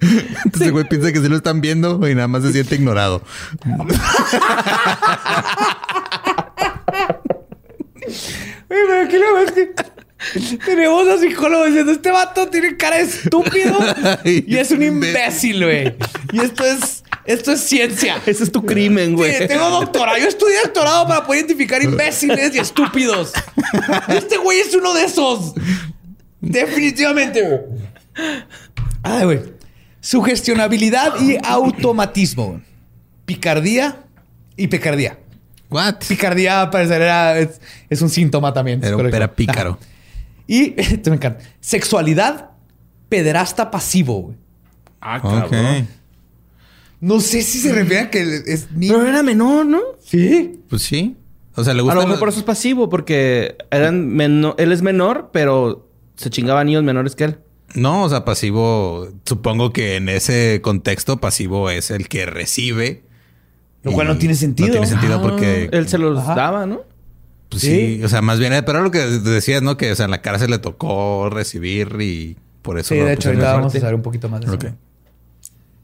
Entonces el güey piensa que sí lo están viendo y nada más se siente ignorado. Oye, pero aquí lo ves que tenemos a psicólogos diciendo este vato tiene cara de estúpido y es un imbécil, güey. Y esto es, esto es ciencia. Ese es tu crimen, güey. Sí, tengo doctorado. Yo estudié doctorado para poder identificar imbéciles y estúpidos. Este güey es uno de esos. Definitivamente, güey. Ay, güey. Sugestionabilidad y automatismo. Picardía y picardía. What? Picardía, parecer, era, es, es un síntoma también. Era un pera pícaro. Ajá. Y esto me encanta. Sexualidad pederasta pasivo. güey. Ah, Ok. No sé si se refiere a que es niño. Pero era menor, ¿no? Sí. Pues sí. O sea, le A gusta. lo mejor por eso es pasivo, porque eran meno- él es menor, pero se chingaba a niños menores que él. No, o sea, pasivo. Supongo que en ese contexto, pasivo es el que recibe. Lo cual no tiene sentido. No tiene sentido porque. Él se los Ajá. daba, ¿no? Pues Sí. sí. o sea, más bien, pero lo que decías, ¿no? Que o sea, en la cárcel le tocó recibir y por eso. Sí, de hecho, ahorita vamos a saber un poquito más de eso.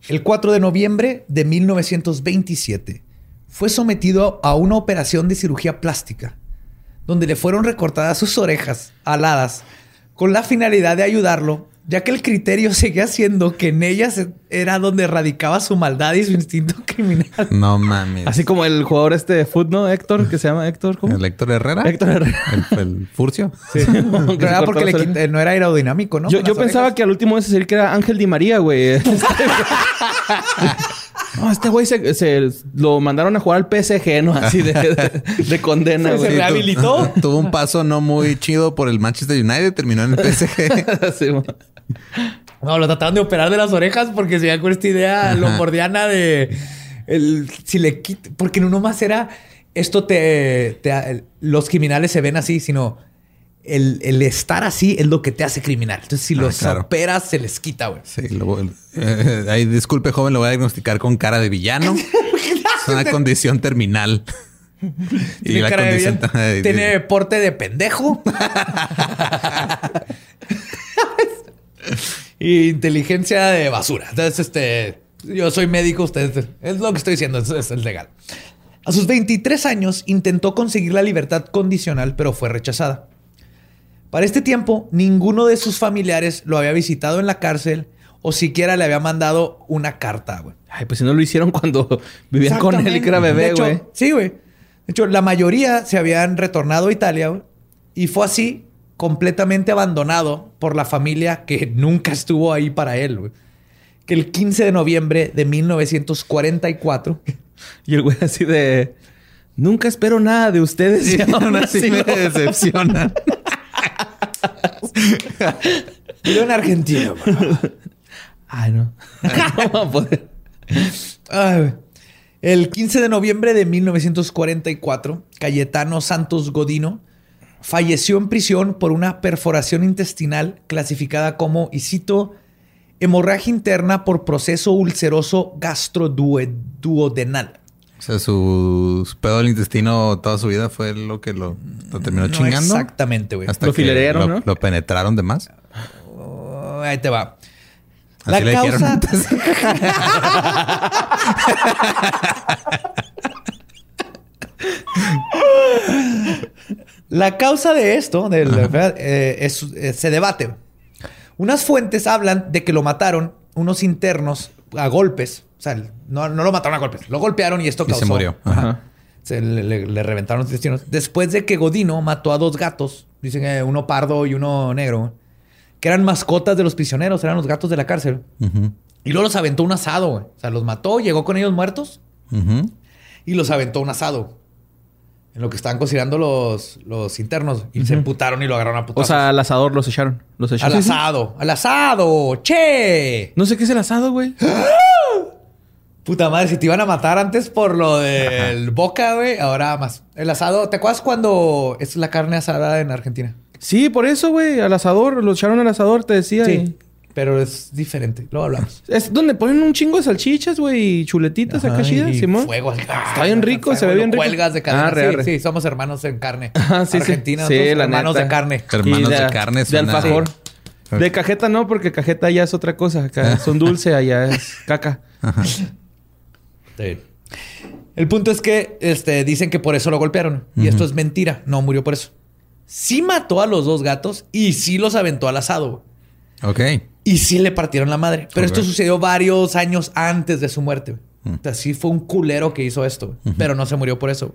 El 4 de noviembre de 1927 fue sometido a una operación de cirugía plástica, donde le fueron recortadas sus orejas aladas con la finalidad de ayudarlo, ya que el criterio seguía siendo que en ellas era donde radicaba su maldad y su instinto criminal. No mames. Así como el jugador este de fútbol, ¿no? Héctor, que se llama Héctor. ¿Cómo? ¿El Héctor Herrera? Héctor Herrera. ¿El, el Furcio? Sí. Se Era porque le las orejas. quit- no era aerodinámico, ¿no? Yo, pensaba que al último ese sería que era Ángel Di María, güey. no, este güey se, se- lo mandaron a jugar al PSG, ¿no? Así de, de, de condena, Se re- rehabilitó. tu- Tuvo un paso no muy chido por el Manchester United, terminó en el PSG. Sí. No, lo trataron de operar de las orejas porque se con esta idea lombardiana de el, si le quita, porque no nomás era esto te, te- los criminales se ven así, sino el, el estar así es lo que te hace criminal. Entonces, si Ah, los claro. operas, se les quita, güey. Sí, lo, eh, ahí, disculpe, joven, lo voy a diagnosticar con cara de villano. es una condición terminal. y la cara de condición. de- tiene porte de pendejo. Inteligencia de basura. Entonces, este, yo soy médico, ustedes, es lo que estoy diciendo, es, es legal. A sus 23 años intentó conseguir la libertad condicional, pero fue rechazada. Para este tiempo, ninguno de sus familiares lo había visitado en la cárcel o siquiera le había mandado una carta, güey. Ay, pues si no lo hicieron cuando vivían con él y que era bebé, güey. Sí, güey. De hecho, la mayoría se habían retornado a Italia, güey. Y fue así, completamente abandonado por la familia que nunca estuvo ahí para él. Que el 15 de noviembre de 1944... Y el güey así de... Nunca espero nada de ustedes. Y aún así me lo- decepciona. Vivió en Argentina. Ay, no. no va a poder. Ay, el 15 de noviembre de 1944, Cayetano Santos Godino falleció en prisión por una perforación intestinal clasificada como, y cito, hemorragia interna por proceso ulceroso gastroduodenal. O sea, su, su pedo del intestino toda su vida fue lo que lo, lo terminó No chingando. exactamente, güey. Hasta Lo filerearon, lo, ¿no? lo penetraron de más. Oh, ahí te va. Así le dijeron antes. La causa de esto eh, es- eh, se debate. Unas fuentes hablan de que lo mataron unos internos a golpes. O sea, no, no lo mataron a golpes, lo golpearon y esto Y se causó. murió. Ajá. Ajá. Se le, le- le reventaron los intestinos. Después de que Godino mató a dos gatos, dicen que uno pardo y uno negro, que eran mascotas de los prisioneros, eran los gatos de la cárcel. Ujú. Y luego los aventó un asado, güey. O sea, los mató, llegó con ellos muertos Ujú. y los aventó un asado. En lo que estaban cocinando los, los internos. Y se emputaron y lo agarraron a O putazos. sea, al asador los echaron. Los echaron. al Sí, sí. asado. ¡Al asado! ¡Che! No sé qué es el asado, güey. Puta madre, si te iban a matar antes por lo del boca, güey, ahora más. El asado, ¿te acuerdas cuando es la carne asada en Argentina? Sí, por eso, güey. Al asador. Los echaron al asador, te decía. Sí, pero es diferente. Luego hablamos. Es donde ponen un chingo de salchichas, güey. Y chuletitas acá Ajá, chidas, Simón. Fuego. así. Está bien rico, se ve Fuego, bien rico. Huelgas de carne. Ah, re, sí, re. sí, somos hermanos en carne. Ajá, sí, sí. Argentina, Sí, nosotros la hermanos neta. de carne. Hermanos Y de carne De suena- alfajor. Sí. De cajeta no, porque cajeta ya es otra cosa. Acá son dulce, allá es caca. Sí. El punto es que este, dicen que por eso lo golpearon. Y esto es mentira. No murió por eso. Sí mató a los dos gatos y sí los aventó al asado. Ok. Y sí le partieron la madre. Pero esto sucedió varios años antes de su muerte. O sea, sí fue un culero que hizo esto. Pero no se murió por eso.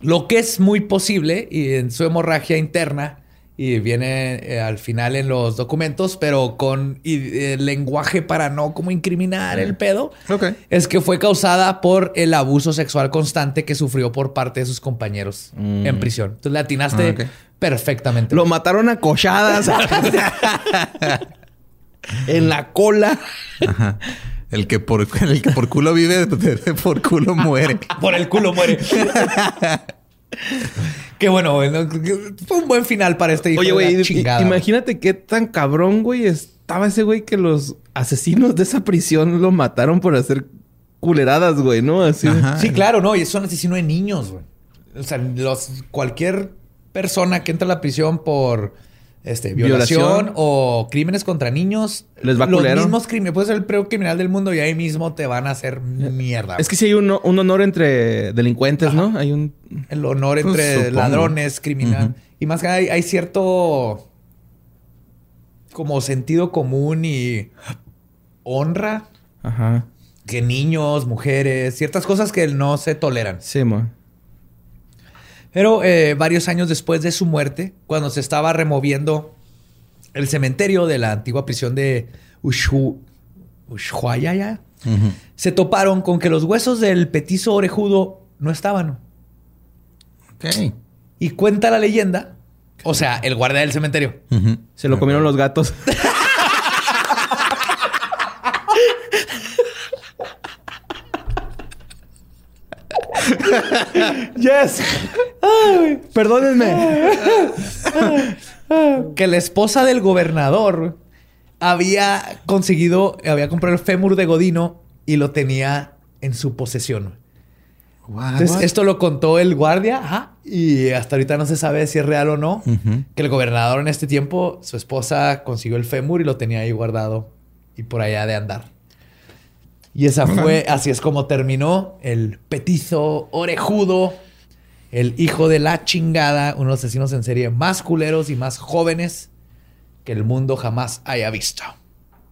Lo que es muy posible y en su hemorragia interna y viene eh, al final en los documentos, pero con y, eh, lenguaje para no como incriminar el pedo, Ok. es que fue causada por el abuso sexual constante que sufrió por parte de sus compañeros en prisión. Entonces le atinaste Ah. Perfectamente. Lo mataron a cochadas. en la cola. Ajá. El que por, el que por culo vive, por culo muere. Por el culo muere. Qué bueno. Fue un buen final para este hijo Oye, güey, imagínate qué tan cabrón, güey, estaba ese güey que los asesinos de esa prisión lo mataron por hacer culeradas, güey, ¿no? Así. Ajá. Sí, claro, no. Y es un asesino de niños, güey. O sea, los, cualquier persona que entra a la prisión por este, violación, Violación. o crímenes contra niños, Les va los culero. mismos crímenes. Puede ser el peor criminal del mundo y ahí mismo te van a hacer mierda. Es que sí hay un, un honor entre delincuentes, ¿no? Hay un... el honor Pues, entre supongo. ladrones, criminal. Y más que nada hay, hay cierto como sentido común y honra Ajá. que niños, mujeres, ciertas cosas que no se toleran. Sí, mo. Pero eh, varios años después de su muerte, cuando se estaba removiendo el cementerio de la antigua prisión de Ushu- Ushuaia, Ujú. se toparon con que los huesos del petizo orejudo no estaban. Ok. Y cuenta la leyenda, o sea, el guardia del cementerio. Se lo comieron los gatos. yes. Ay, perdónenme. que la esposa del gobernador había conseguido, había comprado el fémur de Godino y lo tenía en su posesión. What? Entonces, esto lo contó el guardia, ajá, y hasta ahorita no se sabe si es real o no. Que el gobernador en este tiempo, su esposa consiguió el fémur y lo tenía ahí guardado y por allá de andar. Y esa fue, así es como terminó el petizo orejudo, el hijo de la chingada, unos asesinos en serie más culeros y más jóvenes que el mundo jamás haya visto.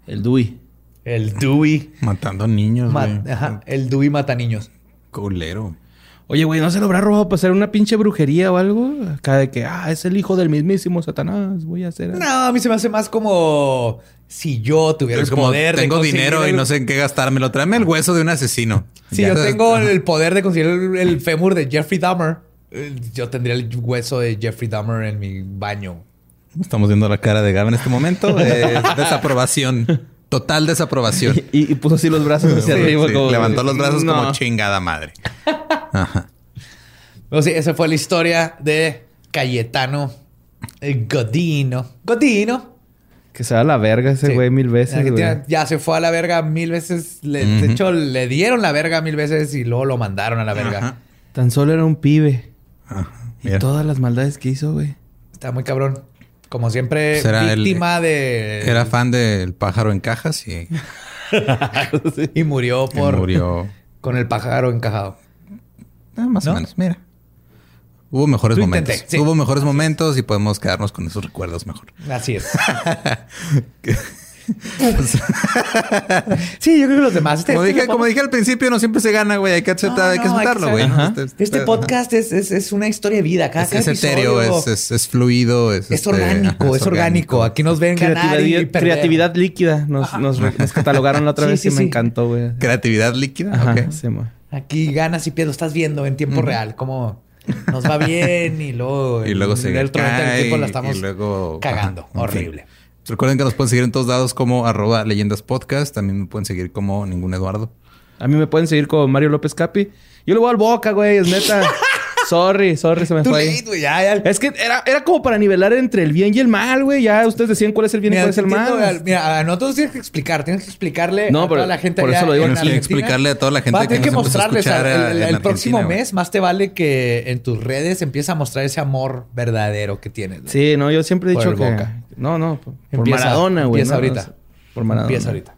El Dewey. El Dewey, Matando niños, ma- güey. ajá, el Dewey mata niños. Culero. Oye, güey, ¿no se lo habrá robado para hacer una pinche brujería o algo? Acá de que, ah, es el hijo del mismísimo Satanás. Voy a hacer... No, a mí se me hace más como si yo tuviera Es el como poder de tengo dinero y no sé en qué gastármelo. Tráeme el hueso de un asesino. Si Ya. yo tengo el poder de conseguir el, el fémur de Jeffrey Dahmer, yo tendría el hueso de Jeffrey Dahmer en mi baño. Estamos viendo la cara de Gab en este momento. Eh, desaprobación. Total desaprobación. Y, y puso así los brazos hacia Sí, arriba. sí. como- Levantó los brazos No. como chingada madre. Ajá. Pero sí, esa fue la historia de Cayetano eh, Godino. Godino. Que se da la verga ese Sí. güey mil veces, güey. Ya se fue a la verga mil veces. Le- De hecho, le dieron la verga mil veces y luego lo mandaron a la verga. Ajá. Tan solo era un pibe. Ajá. Y Mira. todas las maldades que hizo, güey. Está muy cabrón. Como siempre, el- víctima de... Era fan del pájaro en cajas y Y murió y por... murió. Con el pájaro encajado. Ah, más ¿No? o menos, mira. Hubo mejores Lo momentos. intenté, sí. Hubo mejores momentos y podemos quedarnos con esos recuerdos mejor. Así es. sí, yo creo que los demás. Este, Como este dije, lo como dije al principio, no siempre se gana, güey. Hay que aceptar, No, hay que no, hay que aceptarlo, güey. Este, Este este- podcast es, es, es una historia de vida. Cada, es, cada es etéreo, episodio es, es, es fluido, es, es este, orgánico, ajá, es orgánico. Aquí nos ven ganar y Creatividad, creatividad líquida. Nos, nos, nos catalogaron la otra Sí, vez sí, y me encantó, güey. Creatividad líquida. Ajá. Aquí ganas y pierdes, estás viendo en tiempo real cómo nos va bien y luego, Y luego se el cae tiempo la y estamos luego cagando. ajá, en fin. Horrible. Recuerden que nos pueden seguir en todos lados como arroba leyendas podcast. También me pueden seguir como ningún Eduardo. A mí me pueden seguir con Mario López Capi. Yo le voy al Boca, güey, es neta. sorry, sorry, se me fue. ahí. late, güey, ya, ya. Es que era, era como para nivelar entre el bien y el mal, güey. Ya ustedes decían cuál es el bien y cuál es el entiendo, mal. al- Mira, a nosotros tienes que explicar, tienes que explicarle No, a pero toda la gente por allá eso lo digo. Tienes que explicarle a toda la gente Vas a que tener que a mostrarles escuchar al- a- el, próximo mes, más te vale que en tus redes empieza a mostrar ese amor verdadero que tienes. güey. Sí, no, yo siempre he Por dicho el que... Boca. No, no, por, por Empieza- Maradona, güey. empieza ¿no? ahorita. Por Maradona. Empieza ahorita.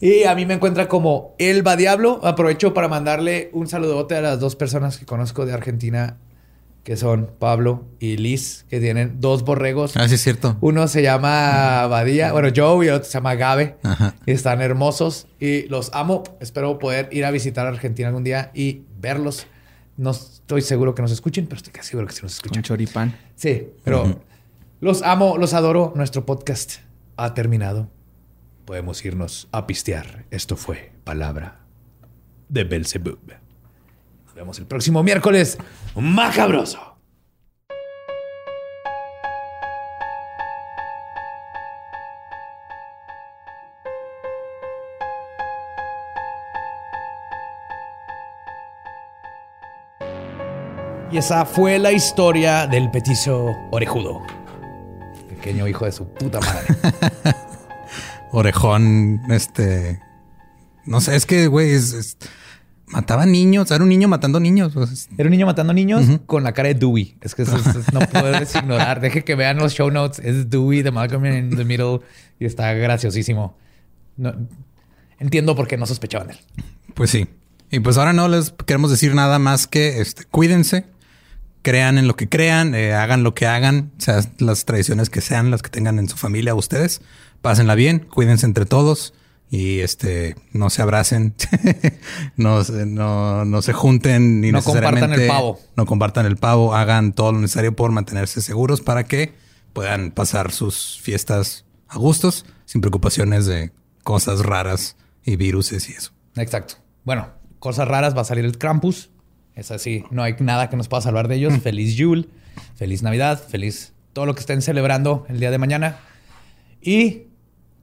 Y a mí me encuentra como Elba Diablo. Aprovecho para mandarle un saludote a las dos personas que conozco de Argentina, que son Pablo y Liz, que tienen dos borregos. Ah, sí, es cierto. Uno se llama Badía, bueno, Joe y el otro se llama Gabe. Ajá. Y están hermosos y los amo. Espero poder ir a visitar Argentina algún día y verlos. No estoy seguro que nos escuchen, pero estoy casi seguro que sí nos escuchan. choripán. Sí, pero los amo, los adoro. Nuestro podcast ha terminado. Podemos irnos a pistear. Esto fue Palabra de Belzebub. Nos vemos el próximo miércoles. Macabroso. Y esa fue la historia del petizo orejudo. Pequeño hijo de su puta madre. Orejón, este. No sé, es que, güey, es, es- mataba niños. Era un niño matando niños. Era un niño matando niños con la cara de Dewey. Es que eso, eso no puedes ignorar. Deje que vean los show notes. Es Dewey de Malcolm in the Middle y está graciosísimo. No- entiendo por qué no sospechaban de él. Pues sí. Y pues ahora no les queremos decir nada más que este, cuídense, crean en lo que crean, eh, hagan lo que hagan, o sea, las tradiciones que sean, las que tengan en su familia ustedes, pásenla bien, cuídense entre todos y este no se abracen, no, se- no, no se junten ni No compartan necesariamente el pavo. no compartan el pavo, hagan todo lo necesario por mantenerse seguros para que puedan pasar sus fiestas a gustos sin preocupaciones de cosas raras y viruses y eso. Exacto. Bueno, cosas raras. Va a salir el Krampus. Es así. No hay nada que nos pueda salvar de ellos. Feliz Yule. Feliz Navidad. Feliz todo lo que estén celebrando el día de mañana. Y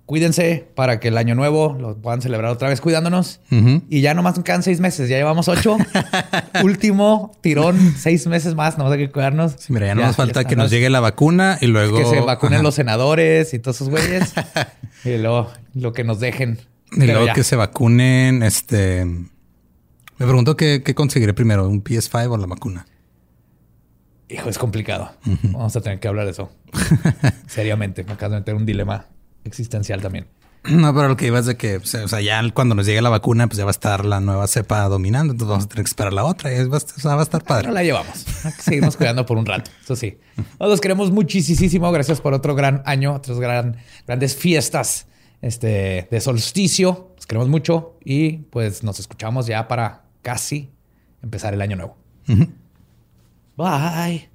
cuídense para que el año nuevo lo puedan celebrar otra vez cuidándonos. Y ya nomás quedan seis meses. Ya llevamos ocho. Último tirón. Seis meses más. Nomás hay que cuidarnos. Sí, mira, ya no nos falta que nos llegue la vacuna y luego... Que se vacunen Ajá. los senadores y todos esos güeyes. y luego lo que nos dejen. Y Pero luego ya. que se vacunen, este... Me pregunto qué, qué conseguiré primero, un PS5 o la vacuna. Hijo, es complicado. Vamos a tener que hablar de eso. Seriamente. Me acabo de meter un dilema existencial también. No, pero lo que iba es de que, o sea, o sea, ya cuando nos llegue la vacuna, pues ya va a estar la nueva cepa dominando, entonces vamos a tener que esperar la otra y va a estar, o sea, va a estar padre. la llevamos. Seguirnos cuidando por un rato. Eso sí. Nos los queremos muchísimo. Gracias por otro gran año, otras gran, grandes fiestas este, de solsticio. Los queremos mucho y pues nos escuchamos ya para casi empezar el año nuevo. Bye.